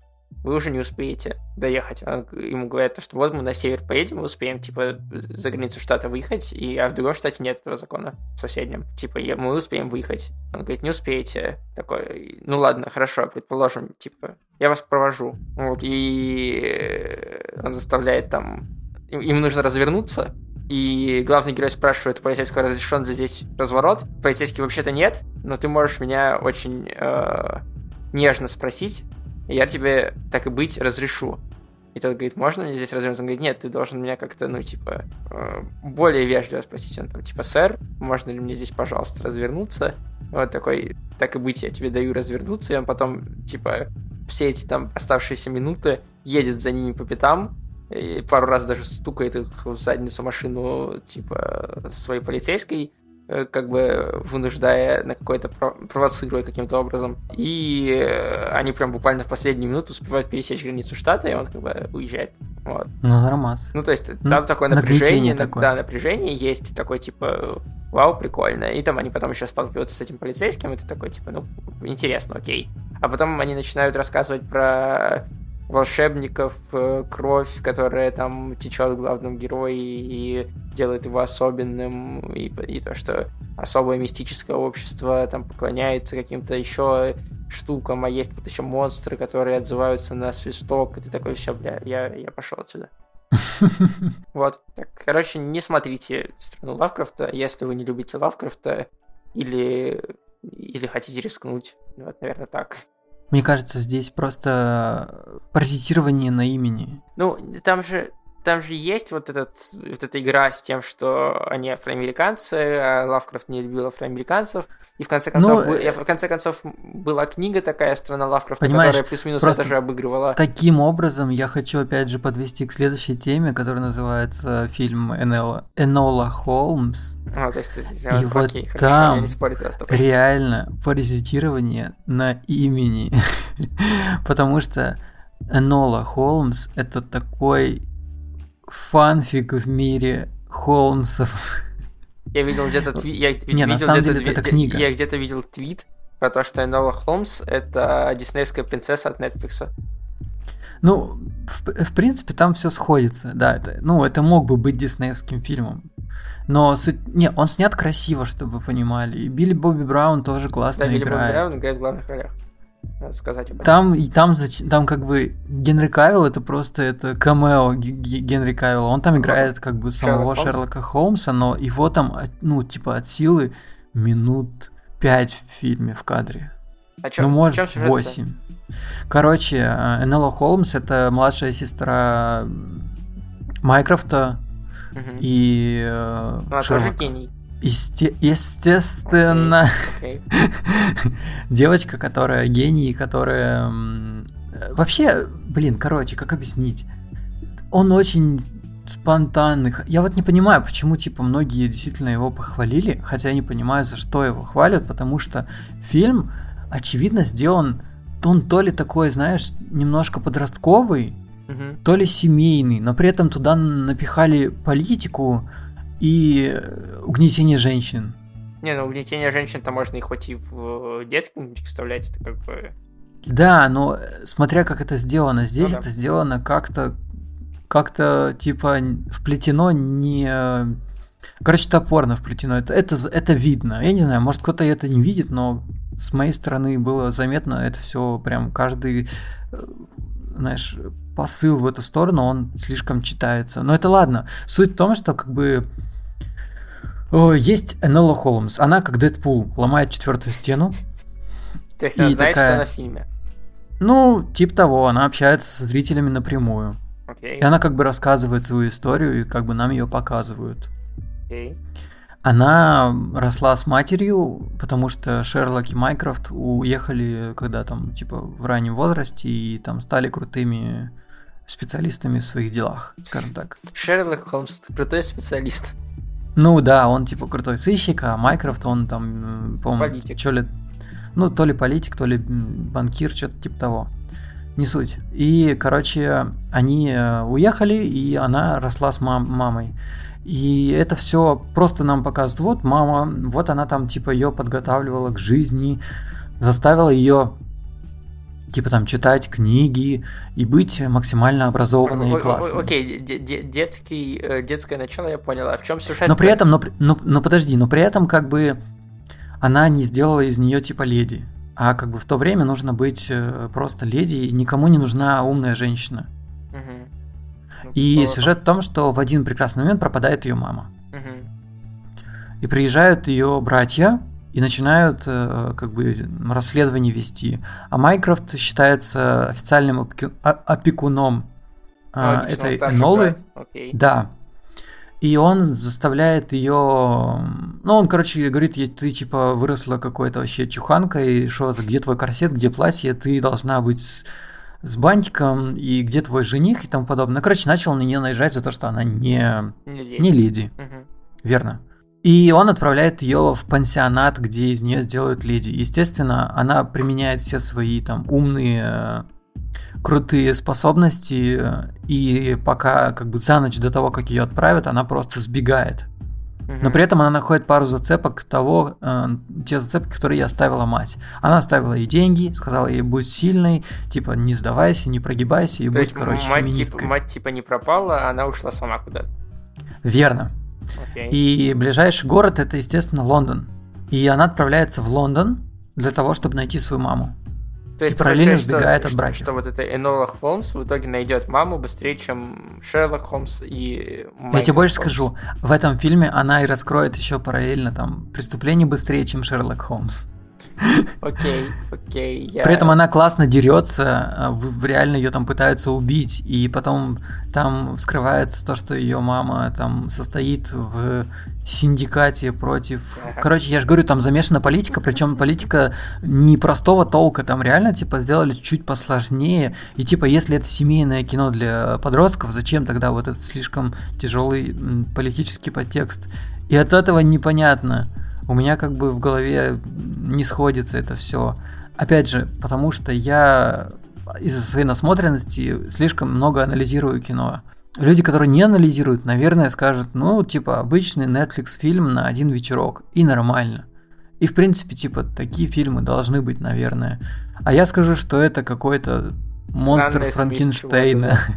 Вы уже не успеете доехать. А ему говорят, что вот мы на север поедем, мы успеем, типа, за границу штата выехать, и, а в другом штате нет этого закона, соседнем. Типа, мы успеем выехать. Он говорит, не успеете. Такой, ну ладно, хорошо, предположим, типа, я вас провожу. Вот, и он заставляет там... Им нужно развернуться, и главный герой спрашивает полицейского, разрешен ли здесь разворот. Полицейский вообще-то нет, но ты можешь меня очень э, нежно спросить, я тебе, так и быть, разрешу. И тот говорит, можно мне здесь развернуться? Он говорит, нет, ты должен меня как-то, ну, типа, э, более вежливо спросить. Он там, типа, сэр, можно ли мне здесь, пожалуйста, развернуться? Вот такой, так и быть, я тебе даю развернуться, и он потом, типа, все эти там оставшиеся минуты едет за ними по пятам, и пару раз даже стукает их в задницу машину, типа, своей полицейской, как бы вынуждая на какое-то, провоцируя каким-то образом. И э, они прям буквально в последнюю минуту успевают пересечь границу штата, и он как бы уезжает. Вот. Ну, нормас. Ну, то есть там ну, такое напряжение, на, такое. да, напряжение есть, такой, типа, вау, прикольно. И там они потом еще сталкиваются с этим полицейским, и ты такой, типа, ну, интересно, окей. А потом они начинают рассказывать про волшебников, э, кровь, которая там течет в главном герое и делает его особенным, и, и то, что особое мистическое общество там поклоняется каким-то еще штукам, а есть вот еще монстры, которые отзываются на свисток, и ты такой, все, бля, я, я пошел отсюда. Вот. Так, короче, не смотрите страну Лавкрафта, если вы не любите Лавкрафта или, или хотите рискнуть. Вот, наверное, так. Мне кажется, здесь просто паразитирование на имени. Ну, там же там же есть вот, этот, вот эта игра с тем, что они афроамериканцы, а Лавкрафт не любил афроамериканцев. И в конце концов, ну, был, в конце концов была книга такая «Страна Лавкрафта», которая плюс-минус это же обыгрывала. Таким образом, я хочу опять же подвести к следующей теме, которая называется фильм Энола, Энола Холмс. А, то есть, и окей, вот хорошо, там я не спорю, реально паразитирование на имени. Потому что Энола Холмс это такой фанфик в мире Холмсов. Я видел где-то твит, я Не, видел на самом деле это книга. Я, где-то видел твит про то, что Энола Холмс это диснеевская принцесса от Netflix. Ну, в, в принципе, там все сходится, да. Это, ну, это мог бы быть диснеевским фильмом. Но суть... Не, он снят красиво, чтобы вы понимали. И Билли Бобби Браун тоже классно да, играет. Да, Билли Бобби Браун играет в главных ролях сказать об этом. Там, и там, там как бы Генри Кавилл это просто это камео Генри Кавилла. Он там играет как бы самого Шерлок Шерлока Холмса, но его там, ну, типа от силы минут 5 в фильме в кадре. А чё, ну, может, 8. Короче, э, Энелла Холмс это младшая сестра Майкрофта угу. и э, Она Шерлока. тоже гений. Есте- естественно. Okay. Девочка, которая гений, которая... Вообще, блин, короче, как объяснить? Он очень спонтанный. Я вот не понимаю, почему, типа, многие действительно его похвалили, хотя я не понимаю, за что его хвалят, потому что фильм, очевидно, сделан, он то ли такой, знаешь, немножко подростковый, угу. то ли семейный, но при этом туда напихали политику, и угнетение женщин. Не, ну угнетение женщин-то можно и хоть и в детском вставлять, это как бы... Да, но смотря как это сделано, здесь ну, да. это сделано как-то, как-то типа вплетено не... Короче, топорно вплетено. Это, это, это видно. Я не знаю, может кто-то это не видит, но с моей стороны было заметно это все прям каждый, э, знаешь, посыл в эту сторону, он слишком читается. Но это ладно. Суть в том, что как бы есть Энелла Холмс. Она, как Дэдпул, ломает четвертую стену. То есть она знает, такая... что она в фильме? Ну, типа того, она общается со зрителями напрямую. Okay. И она как бы рассказывает свою историю, и как бы нам ее показывают. Okay. Она росла с матерью, потому что Шерлок и Майкрофт уехали, когда там, типа, в раннем возрасте, и там стали крутыми специалистами в своих делах, скажем так. Шерлок Холмс, крутой специалист. Ну да, он типа крутой сыщик, а Майкрофт, он там, по-моему, что ли, ну, то ли политик, то ли банкир, что-то типа того. Не суть. И, короче, они э, уехали, и она росла с мам- мамой. И это все просто нам показывает, вот мама, вот она там типа ее подготавливала к жизни, заставила ее Типа там читать книги и быть максимально образованной и классной. Окей, детский, э, детское начало я понял. А в чем сюжет? Но при этом, но, но, но подожди, но при этом как бы она не сделала из нее типа леди. А как бы в то время нужно быть э, просто леди, и никому не нужна умная женщина. Угу. И ну, сюжет в том, что в один прекрасный момент пропадает ее мама. Угу. И приезжают ее братья, и начинают э, как бы расследование вести. А Майкрофт считается официальным опекуном э, этой Энолы. Okay. Да. И он заставляет ее... Ну, он, короче, говорит, ты, типа, выросла какой-то вообще чуханкой, что где твой корсет, где платье, ты должна быть с, с бантиком, и где твой жених и тому подобное. Короче, начал на нее наезжать за то, что она не, не леди. Не леди. Угу. Верно. И он отправляет ее в пансионат, где из нее сделают леди. Естественно, она применяет все свои там умные, э, крутые способности, и пока как бы за ночь до того, как ее отправят, она просто сбегает. Но при этом она находит пару зацепок того, э, те зацепки, которые ей оставила мать. Она оставила ей деньги, сказала ей будь сильной, типа не сдавайся, не прогибайся и То будь, короче, мать, феминисткой. Типа, мать типа не пропала, она ушла сама куда-то. Верно. Okay. И ближайший город это, естественно, Лондон. И она отправляется в Лондон для того, чтобы найти свою маму. То есть и параллельно сбегает что, от. Что, что вот это Энола Холмс в итоге найдет маму быстрее, чем Шерлок Холмс и Майкл Я тебе больше Холмс. скажу, в этом фильме она и раскроет еще параллельно там преступление быстрее, чем Шерлок Холмс. Окей, окей. При этом она классно дерется, а реально ее там пытаются убить, и потом там вскрывается то, что ее мама там состоит в синдикате против... Короче, я же говорю, там замешана политика, причем политика непростого толка, там реально, типа, сделали чуть посложнее, и, типа, если это семейное кино для подростков, зачем тогда вот этот слишком тяжелый политический подтекст? И от этого непонятно, у меня как бы в голове не сходится это все. Опять же, потому что я из-за своей насмотренности слишком много анализирую кино. Люди, которые не анализируют, наверное, скажут, ну, типа, обычный Netflix фильм на один вечерок, и нормально. И, в принципе, типа, такие фильмы должны быть, наверное. А я скажу, что это какой-то монстр Франкенштейна.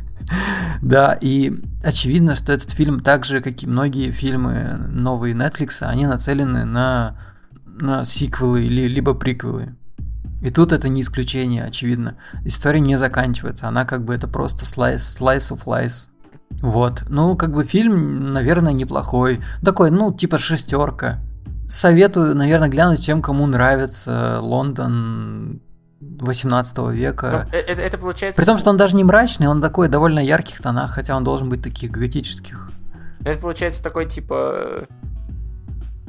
Да, и очевидно, что этот фильм, так же, как и многие фильмы новые Netflix, они нацелены на, на сиквелы или либо приквелы. И тут это не исключение, очевидно. История не заканчивается, она как бы это просто slice, slice of life. Вот. Ну, как бы фильм, наверное, неплохой. Такой, ну, типа шестерка. Советую, наверное, глянуть тем, кому нравится Лондон 18 века. Это, это получается... При том, что он даже не мрачный, он такой довольно ярких тонах, хотя он должен быть таких готических. Это получается такой типа...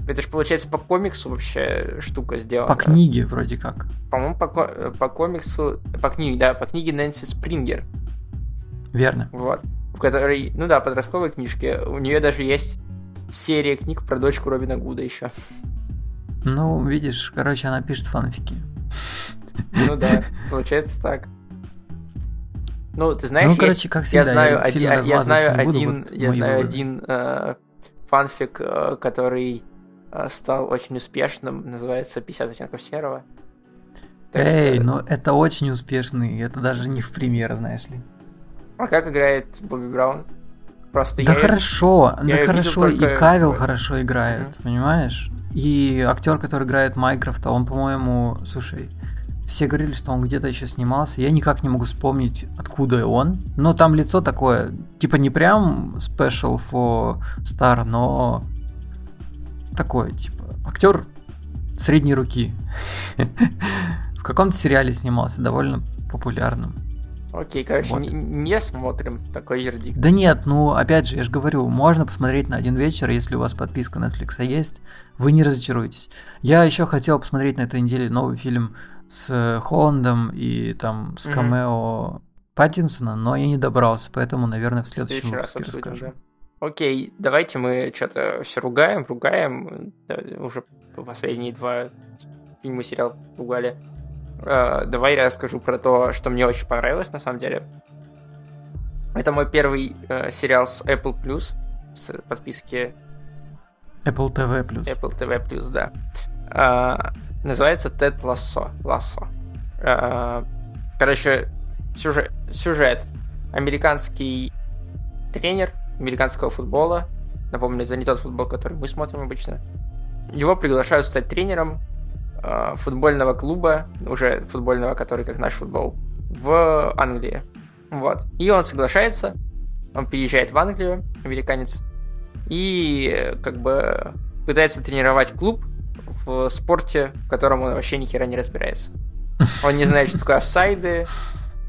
Это же получается по комиксу вообще штука сделана. По книге вроде как. По-моему, по, по комиксу... По книге, да, по книге Нэнси Спрингер. Верно. Вот. В которой, ну да, подростковой книжке. У нее даже есть серия книг про дочку Робина Гуда еще. Ну, видишь, короче, она пишет фанфики. Ну да, получается так. Ну, ты знаешь, ну, короче, как всегда, я знаю один, я знаю один, я знаю один фанфик, э, который э, стал очень успешным, называется «50 оттенков серого». Так Эй, что... ну это очень успешный, это даже не в пример, знаешь ли. А как играет Бобби Браун? Просто да я хорошо, я да хорошо, и Кавил хорошо играет, mm-hmm. понимаешь? И актер, который играет Майкрофта, он, по-моему, слушай, все говорили, что он где-то еще снимался. Я никак не могу вспомнить, откуда он. Но там лицо такое, типа не прям special for star, но такое, типа, актер средней руки. В каком-то сериале снимался, довольно популярным. Окей, короче, вот. не, не смотрим такой вердикт. Да нет, ну опять же, я же говорю, можно посмотреть на один вечер, если у вас подписка Netflix есть, вы не разочаруетесь. Я еще хотел посмотреть на этой неделе новый фильм с Холландом и там с камео mm Паттинсона, но я не добрался, поэтому, наверное, в следующем Следующий выпуске раз расскажу. Да. Окей, давайте мы что-то все ругаем, ругаем. Да, уже последние два фильма сериал ругали. Uh, давай я расскажу про то, что мне очень понравилось на самом деле. Это мой первый uh, сериал с Apple Plus, с подписки Apple TV Plus. Apple TV Plus, да. Uh, Называется Тед Лассо. Лассо. Э, Короче, сюжет, сюжет. Американский тренер американского футбола. Напомню, это не тот футбол, который мы смотрим обычно. Его приглашают стать тренером э, футбольного клуба, уже футбольного, который как наш футбол, в Англии. Вот. И он соглашается, он переезжает в Англию, американец, и как бы пытается тренировать клуб в спорте, в котором он вообще ни хера не разбирается. Он не знает, что такое офсайды,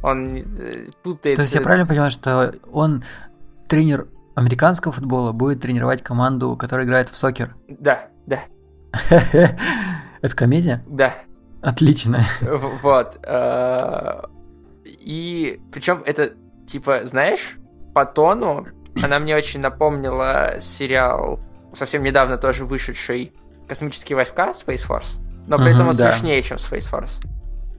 он э, путает... То есть я правильно понимаю, что он тренер американского футбола будет тренировать команду, которая играет в сокер? Да, да. Это комедия? Да. Отлично. Вот. Э, и причем это, типа, знаешь, по тону она мне очень напомнила сериал, совсем недавно тоже вышедший «Космические войска» Space Force, но при этом он да. смешнее, чем Space Force.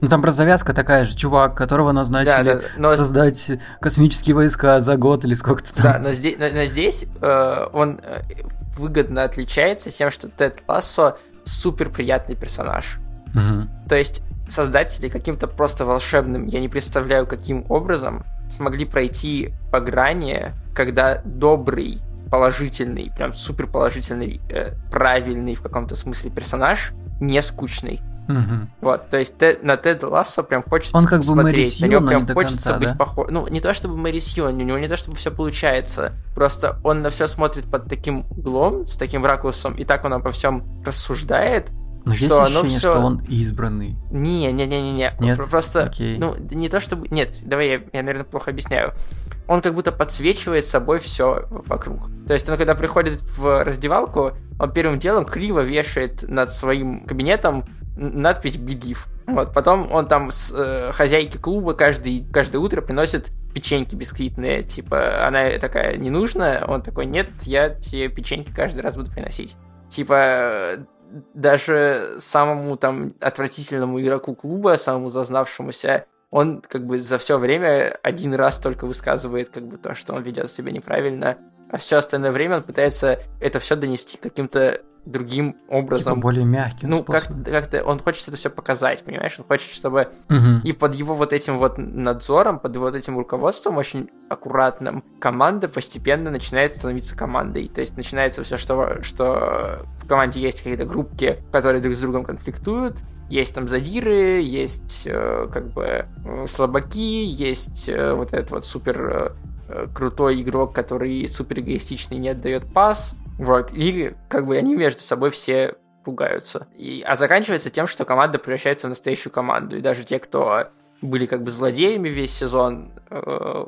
Ну там просто завязка такая же, чувак, которого назначили да, да, но... создать космические войска за год или сколько-то там. Да, но здесь, но, но здесь э, он э, выгодно отличается тем, что Тед Лассо супер приятный персонаж. Угу. То есть создатели каким-то просто волшебным, я не представляю, каким образом смогли пройти по грани, когда добрый, положительный, прям супер положительный, э, правильный в каком-то смысле персонаж не скучный. Угу. Вот, то есть те, на Теда Лассо прям хочется Он как бы смотреть, на него прям не хочется конца, быть да? похож. Ну, не то чтобы Мэри Сьюн, у него не то чтобы все получается, просто он на все смотрит под таким углом, с таким ракурсом, и так он обо всем рассуждает, но что есть ощущение, все... что он избранный. Не, не, не, не, не. Нет? Просто, Окей. ну, не то чтобы. Нет, давай я, я, наверное, плохо объясняю. Он как будто подсвечивает собой все вокруг. То есть он, когда приходит в раздевалку, он первым делом криво вешает над своим кабинетом надпись «Бегив». Вот, потом он там с э, хозяйки клуба каждый, каждое утро приносит печеньки бисквитные, типа, она такая, не нужна? Он такой, нет, я тебе печеньки каждый раз буду приносить. Типа, даже самому там отвратительному игроку клуба, самому зазнавшемуся, он как бы за все время один раз только высказывает как бы то, что он ведет себя неправильно, а все остальное время он пытается это все донести каким-то другим образом. Типа более мягким Ну, как, как-то он хочет это все показать, понимаешь? Он хочет, чтобы угу. и под его вот этим вот надзором, под его вот этим руководством очень аккуратным, команда постепенно начинает становиться командой. То есть начинается все, что, что в команде есть какие-то группки, которые друг с другом конфликтуют, есть там задиры, есть э, как бы слабаки, есть э, вот этот вот супер э крутой игрок, который супер эгоистичный, не отдает пас, вот, и как бы они между собой все пугаются. И, а заканчивается тем, что команда превращается в настоящую команду. И даже те, кто были как бы злодеями весь сезон, э,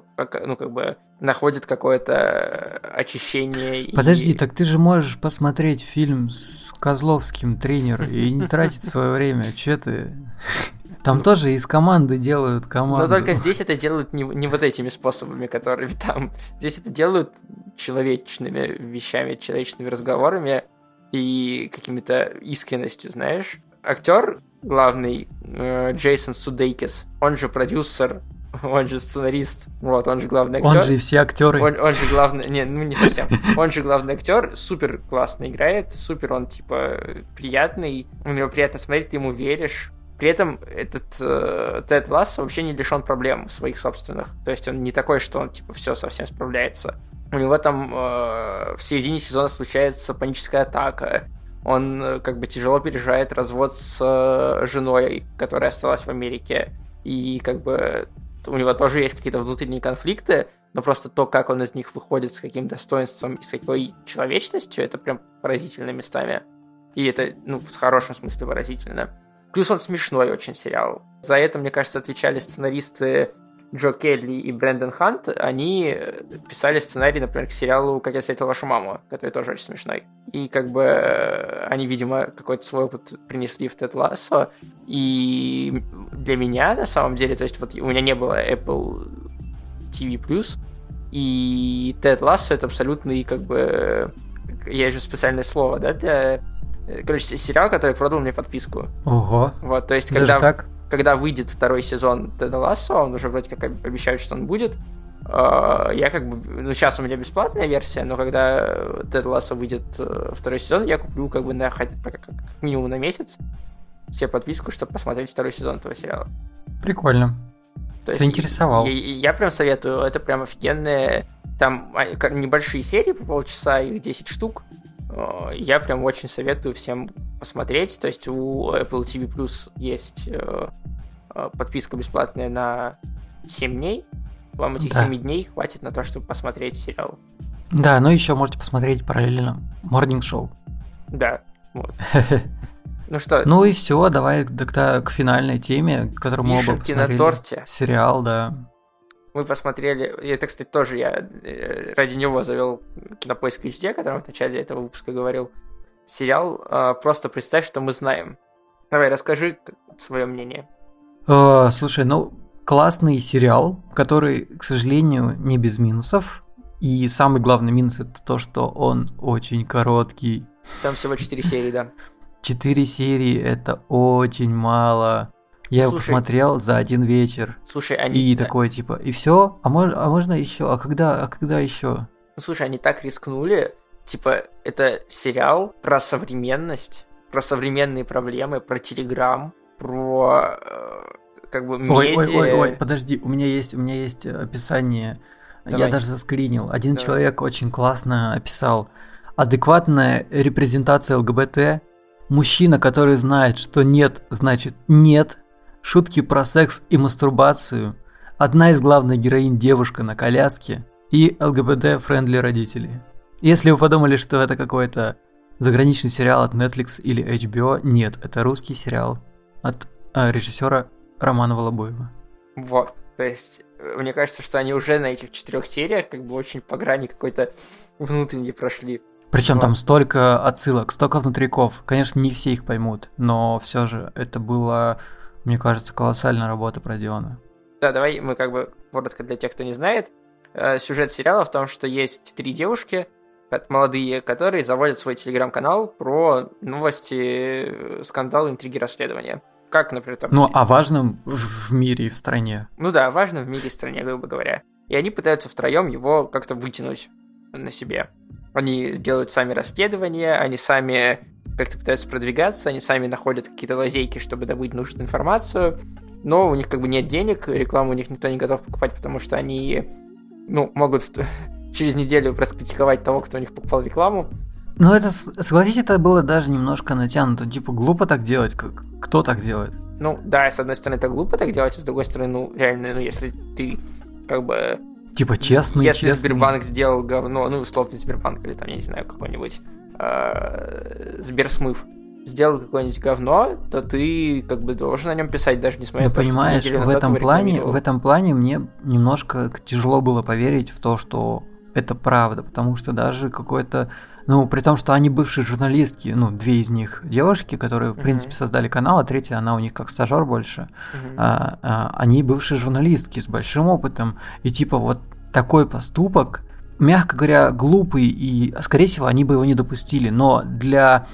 ну, как бы находят какое-то очищение. Подожди, и... так ты же можешь посмотреть фильм с Козловским тренер и не тратить свое время. Че ты? Там тоже из команды делают команду. Но только здесь это делают не, не вот этими способами, которые там. Здесь это делают человечными вещами, человечными разговорами и какими-то искренностью, знаешь. Актер главный, э, Джейсон Судейкис, он же продюсер он же сценарист, вот, он же главный актер. Он же и все актеры. Он, он же главный, не, ну не совсем. Он же главный актер, супер классно играет, супер он типа приятный, у него приятно смотреть, ты ему веришь, при этом этот э, Тед Ласс вообще не лишен проблем своих собственных. То есть он не такой, что он типа все совсем справляется. У него там э, в середине сезона случается паническая атака. Он э, как бы тяжело переживает развод с э, женой, которая осталась в Америке. И как бы у него тоже есть какие-то внутренние конфликты, но просто то, как он из них выходит с каким достоинством и с какой человечностью, это прям поразительно местами. И это, ну, в хорошем смысле выразительно. Плюс он смешной очень сериал. За это, мне кажется, отвечали сценаристы Джо Келли и Брэндон Хант. Они писали сценарий, например, к сериалу «Как я встретил вашу маму», который тоже очень смешной. И как бы э, они, видимо, какой-то свой опыт принесли в Тед Лассо. И для меня, на самом деле, то есть вот у меня не было Apple TV+, и Тед Лассо это абсолютный, как бы, есть же специальное слово, да, для Короче, сериал, который продал мне подписку. Ого. Вот, то есть, Даже когда, так? Когда выйдет второй сезон Теда Лассо, он уже вроде как обещают, что он будет, э, я как бы, ну сейчас у меня бесплатная версия, но когда Тед Лассо выйдет э, второй сезон, я куплю как бы на как минимум на месяц себе подписку, чтобы посмотреть второй сезон этого сериала. Прикольно. То Заинтересовал. Я, я прям советую, это прям офигенные, там а, небольшие серии по полчаса, их 10 штук. Э, я прям очень советую всем посмотреть. То есть у Apple TV Plus есть э, э, подписка бесплатная на 7 дней. Вам этих Да. 7 дней хватит на то, чтобы посмотреть сериал. Да, ну еще можете посмотреть параллельно Morning Show. Да, вот. Ну что, Ну и все, давай тогда к финальной теме, которую мы оба на торте. Сериал, да. Мы посмотрели, и это, кстати, тоже я э, ради него завел кинопоиск HD, о котором в начале этого выпуска говорил. Сериал э, «Просто представь, что мы знаем». Давай, расскажи свое мнение. Э, слушай, ну классный сериал, который, к сожалению, не без минусов. И самый главный минус это то, что он очень короткий. Там всего 4 серии, да. Четыре серии это очень мало. Я его посмотрел за один вечер. Слушай, они... И такой типа, и все? А, мож- а можно еще? А когда, а когда еще? Слушай, они так рискнули. Типа, это сериал про современность, про современные проблемы, про Телеграм, про э, как бы медиа. Ой, ой, ой, ой, подожди, у меня есть, у меня есть описание. Давай. Я даже заскринил. Один Давай. человек очень классно описал. Адекватная репрезентация ЛГБТ. Мужчина, который знает, что нет, значит нет. Шутки про секс и мастурбацию. Одна из главных героинь девушка на коляске. И ЛГБТ- friendly родители. Если вы подумали, что это какой-то заграничный сериал от Netflix или HBO, нет, это русский сериал от э, режиссера Романа Волобуева. Вот. То есть, э, мне кажется, что они уже на этих четырех сериях как бы очень по грани какой-то внутренней прошли. Причем Вот. там столько отсылок, столько внутриков. Конечно, не все их поймут, но все же это была, мне кажется, колоссальная работа проделана. Да, давай мы как бы коротко для тех, кто не знает. Э, Сюжет сериала в том, что есть три девушки, молодые, которые заводят свой телеграм-канал про новости, э, скандалы, интриги, расследования. Как, например, там... Ну, о важном в в мире и в стране. Ну да, важно в мире и стране, грубо говоря. И они пытаются втроем его как-то вытянуть на себе. Они делают сами расследования, они сами как-то пытаются продвигаться, они сами находят какие-то лазейки, чтобы добыть нужную информацию, но у них как бы нет денег, рекламу у них никто не готов покупать, потому что они, ну, могут через неделю раскритиковать того, кто у них покупал рекламу. Ну, это, согласитесь, это было даже немножко натянуто. Типа, глупо так делать. как- Кто так делает? Ну, да, с одной стороны, это глупо так делать, а с другой стороны, ну, реально, ну, если ты как бы Типа, честный, Если честный. Сбербанк сделал говно, ну, условно Сбербанк или там, я не знаю, какой-нибудь э, Сберсмыв сделал какое-нибудь говно, то ты как бы должен о нем писать, даже несмотря Ну, на то, что ты понимаешь, неделю в этом плане, в этом плане мне немножко тяжело было поверить в то, что это правда, потому что даже какой-то, ну, при том, что они бывшие журналистки, ну, две из них девушки, которые, в Мгм. принципе, создали канал, а третья, она у них как стажер больше, Мгм. а, а, они бывшие журналистки с большим опытом, и типа вот такой поступок, мягко говоря, глупый, и, скорее всего, они бы его не допустили, но для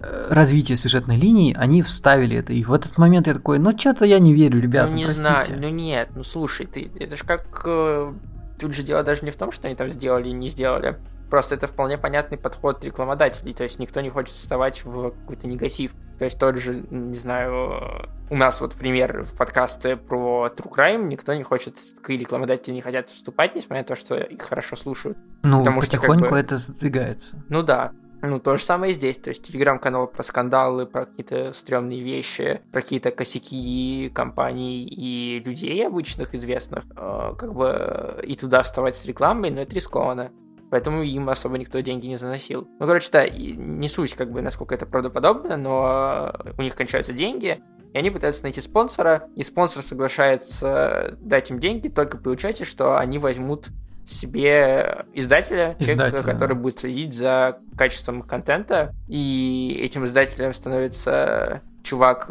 э, развития сюжетной линии они вставили это, и в этот момент я такой, ну, что-то я не верю, ребят, ну, не простите. знаю, ну нет, ну слушай, ты, это же как... э, тут же дело даже не в том, что они там сделали и не сделали. Просто это вполне понятный подход рекламодателей, то есть никто не хочет вставать в какой-то негатив. То есть тот же, не знаю, у нас вот пример в подкасте про True Crime, никто не хочет, и рекламодатели не хотят вступать, несмотря на то, что их хорошо слушают. Ну, Потому что, как потихоньку бы- это сдвигается. Ну да. Ну, то же самое и здесь. То есть телеграм-канал про скандалы, про какие-то стрёмные вещи, про какие-то косяки компаний и людей обычных, известных. Э, как бы и туда вставать с рекламой, но это рискованно. Поэтому им особо никто деньги не заносил. Ну, короче, да, не суть, как бы, насколько это правдоподобно, но э, у них кончаются деньги, и они пытаются найти спонсора, и спонсор соглашается дать им деньги только при учете, что они возьмут себе издателя, человека, Издателя, который да. будет следить за качеством контента, и этим издателем становится чувак,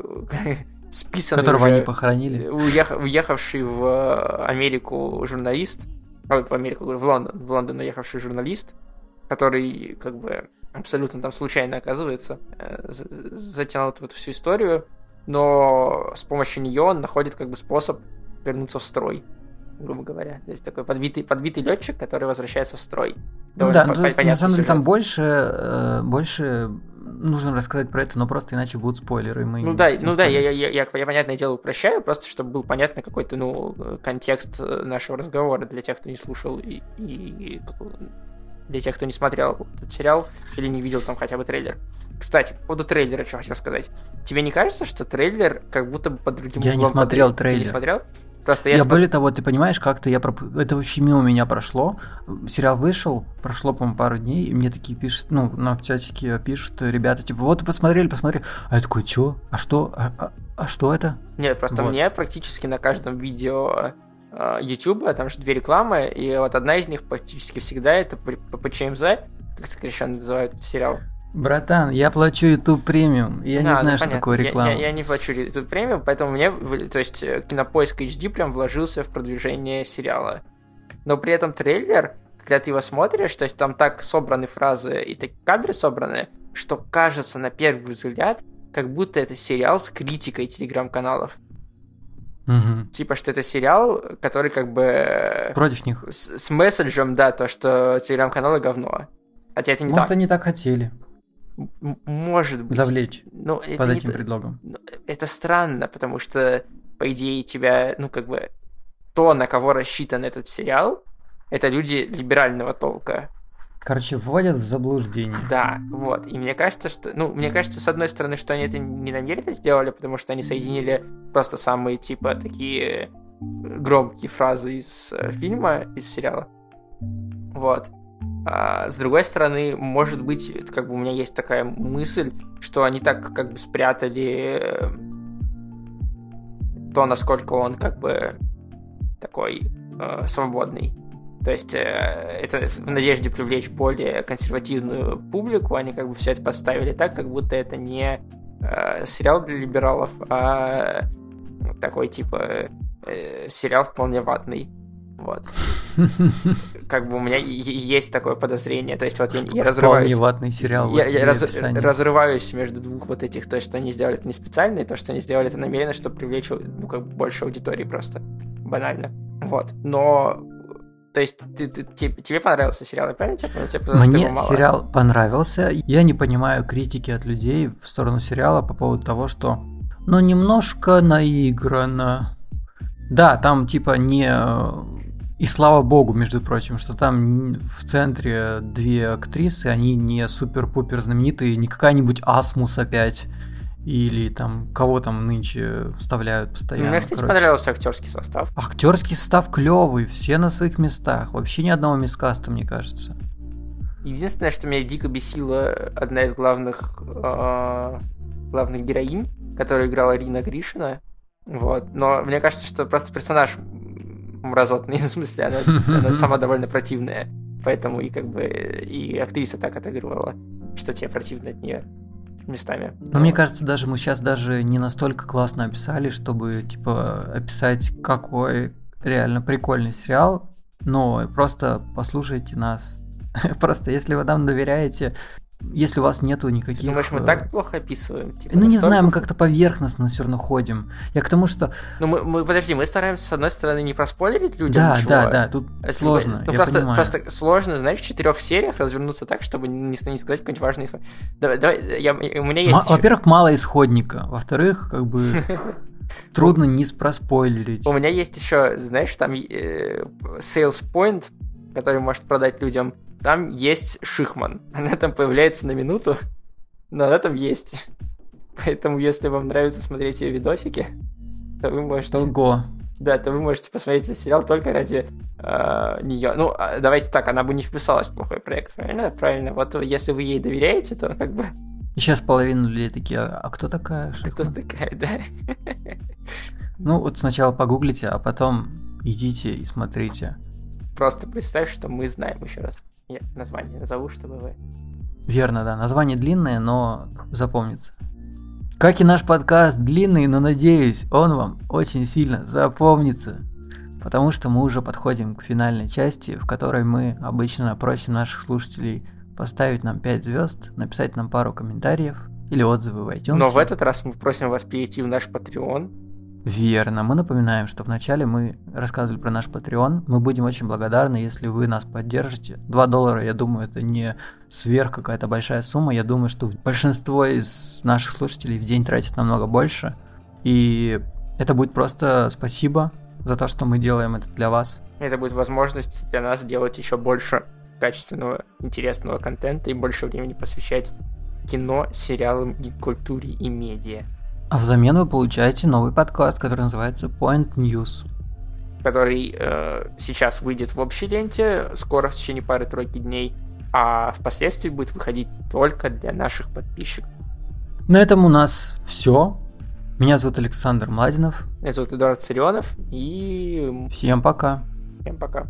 списанный которого уже, они похоронили. уех- уехавший в Америку журналист, в Америку, в Лондон, в Лондон уехавший журналист, который как бы абсолютно там случайно оказывается, э, за- затянут в эту всю историю, но с помощью нее он находит как бы способ вернуться в строй, грубо говоря. То есть такой подбитый, подбитый летчик, который возвращается в строй. Ну Довольно да, по- ну, то есть, на самом деле там сюжет. больше, э, больше нужно рассказать про это, но просто иначе будут спойлеры. Мы ну да, ну да, я, я, я, я, я, понятное дело, упрощаю, просто чтобы был понятный какой-то, ну, контекст нашего разговора для тех, кто не слушал и, и для тех, кто не смотрел этот сериал или не видел там хотя бы трейлер. Кстати, по поводу трейлера, что хотел сказать. Тебе не кажется, что трейлер как будто бы под другим Я углом не смотрел трейлер. Ты не смотрел? Просто я, я см... более того, ты понимаешь, как-то я проп... это вообще мимо меня прошло. Сериал вышел, прошло, по-моему, пару дней, и мне такие пишут, ну, на чатике пишут ребята, типа, вот посмотрели, посмотрели. А я такой, чё? А что? А, а, а что это? Нет, просто вот. мне практически на каждом видео YouTube, там же две рекламы, и вот одна из них практически всегда это ПЧМЗ, как сокращенно называют сериал. Братан, я плачу YouTube премиум, я да, не знаю, ну, что понятно. такое реклама. Я, я, я не плачу YouTube премиум, поэтому мне, то есть, э, Кинопоиск HD прям вложился в продвижение сериала. Но при этом трейлер, когда ты его смотришь, то есть там так собраны фразы и так кадры собраны, что кажется на первый взгляд, как будто это сериал с критикой телеграм-каналов. Угу. Типа, что это сериал, который как бы... Против них. С, с месседжем, да, то, что телеграм-каналы говно. Хотя это не Может, так. они так хотели. Может быть. Завлечь. Ну, это под этим не... предлогом. Ну, это странно, потому что, по идее, тебя, ну, как бы, то, на кого рассчитан этот сериал, это люди либерального толка. Короче, вводят в заблуждение. Да, вот. И мне кажется, что... Ну, мне кажется, с одной стороны, что они это не намеренно сделали, потому что они соединили просто самые, типа, такие громкие фразы из э, фильма, из сериала. Вот. А с другой стороны, может быть, как бы у меня есть такая мысль, что они так как бы спрятали э, то, насколько он как бы такой э, свободный. То есть э, это в надежде привлечь более консервативную публику, они как бы все это поставили так, как будто это не э, сериал для либералов, а такой типа э, сериал вполне ватный. Вот. Как бы у меня есть такое подозрение. То есть вот я, я разрываюсь... ватный сериал. Я, я раз, разрываюсь между двух вот этих. То, что они сделали это не специально, и то, что они сделали это намеренно, чтобы привлечь ну, как бы больше аудитории просто. Банально. Вот. Но то есть ты, ты, тебе, тебе понравился сериал, я правильно тебя понял? Тебе Мне мало. сериал понравился. Я не понимаю критики от людей в сторону сериала по поводу того, что ну немножко наиграно. Да, там типа не... И слава богу, между прочим, что там в центре две актрисы, они не супер-пупер знаменитые, не какая-нибудь Асмус опять или там кого там нынче вставляют постоянно. Мне, кстати, короче. понравился актерский состав. Актерский состав клевый, все на своих местах. Вообще ни одного мискаста, мне кажется. Единственное, что меня дико бесило, одна из главных э, главных героинь, которая играла Рина Гришина. Вот. Но мне кажется, что просто персонаж мразотный, в смысле, она, она сама довольно противная. Поэтому и как бы и актриса так отыгрывала, что тебе противно от нее местами. Но, Но мне кажется, даже мы сейчас даже не настолько классно описали, чтобы типа описать, какой реально прикольный сериал. Но просто послушайте нас. Просто если вы нам доверяете, если у вас нету никаких... Ты думаешь, мы так э, плохо описываем? Типа, ну, настолько... не знаю, мы как-то поверхностно все равно ходим. Я к тому, что... Ну, мы, мы, подожди, мы стараемся, с одной стороны, не проспойлерить людям Да, ничего. да, да, тут а сложно, Ну, просто, понимаю. просто сложно, знаешь, в четырех сериях развернуться так, чтобы не, не сказать какой-нибудь важный... Давай, давай, я, у меня есть... М- еще... Во-первых, мало исходника. Во-вторых, как бы... Трудно не проспойлерить. У меня есть еще, знаешь, там э, sales point, который может продать людям там есть Шихман. Она там появляется на минуту, но она там есть. Поэтому, если вам нравится смотреть ее видосики, то вы можете... Ого. Да, то вы можете посмотреть этот сериал только ради э, нее. Ну, а, давайте так, она бы не вписалась в плохой проект, правильно? Правильно. Вот если вы ей доверяете, то как бы... И сейчас половина людей такие, а кто такая Шихман? Кто такая, да. Ну, вот сначала погуглите, а потом идите и смотрите. Просто представь, что мы знаем еще раз. Я название назову, чтобы вы... Верно, да. Название длинное, но запомнится. Как и наш подкаст длинный, но надеюсь, он вам очень сильно запомнится. Потому что мы уже подходим к финальной части, в которой мы обычно просим наших слушателей поставить нам 5 звезд, написать нам пару комментариев или отзывы в iTunes. Но в этот раз мы просим вас перейти в наш Patreon. Верно. Мы напоминаем, что вначале мы рассказывали про наш Patreon. Мы будем очень благодарны, если вы нас поддержите. 2 доллара, я думаю, это не сверх какая-то большая сумма. Я думаю, что большинство из наших слушателей в день тратит намного больше. И это будет просто спасибо за то, что мы делаем это для вас. Это будет возможность для нас делать еще больше качественного, интересного контента и больше времени посвящать кино, сериалам, культуре и медиа. А взамен вы получаете новый подкаст, который называется Point News. Который э, сейчас выйдет в общей ленте, скоро в течение пары-тройки дней, а впоследствии будет выходить только для наших подписчиков. На этом у нас все. Меня зовут Александр Младинов. Меня зовут Эдуард Царионов. И... Всем пока. Всем пока.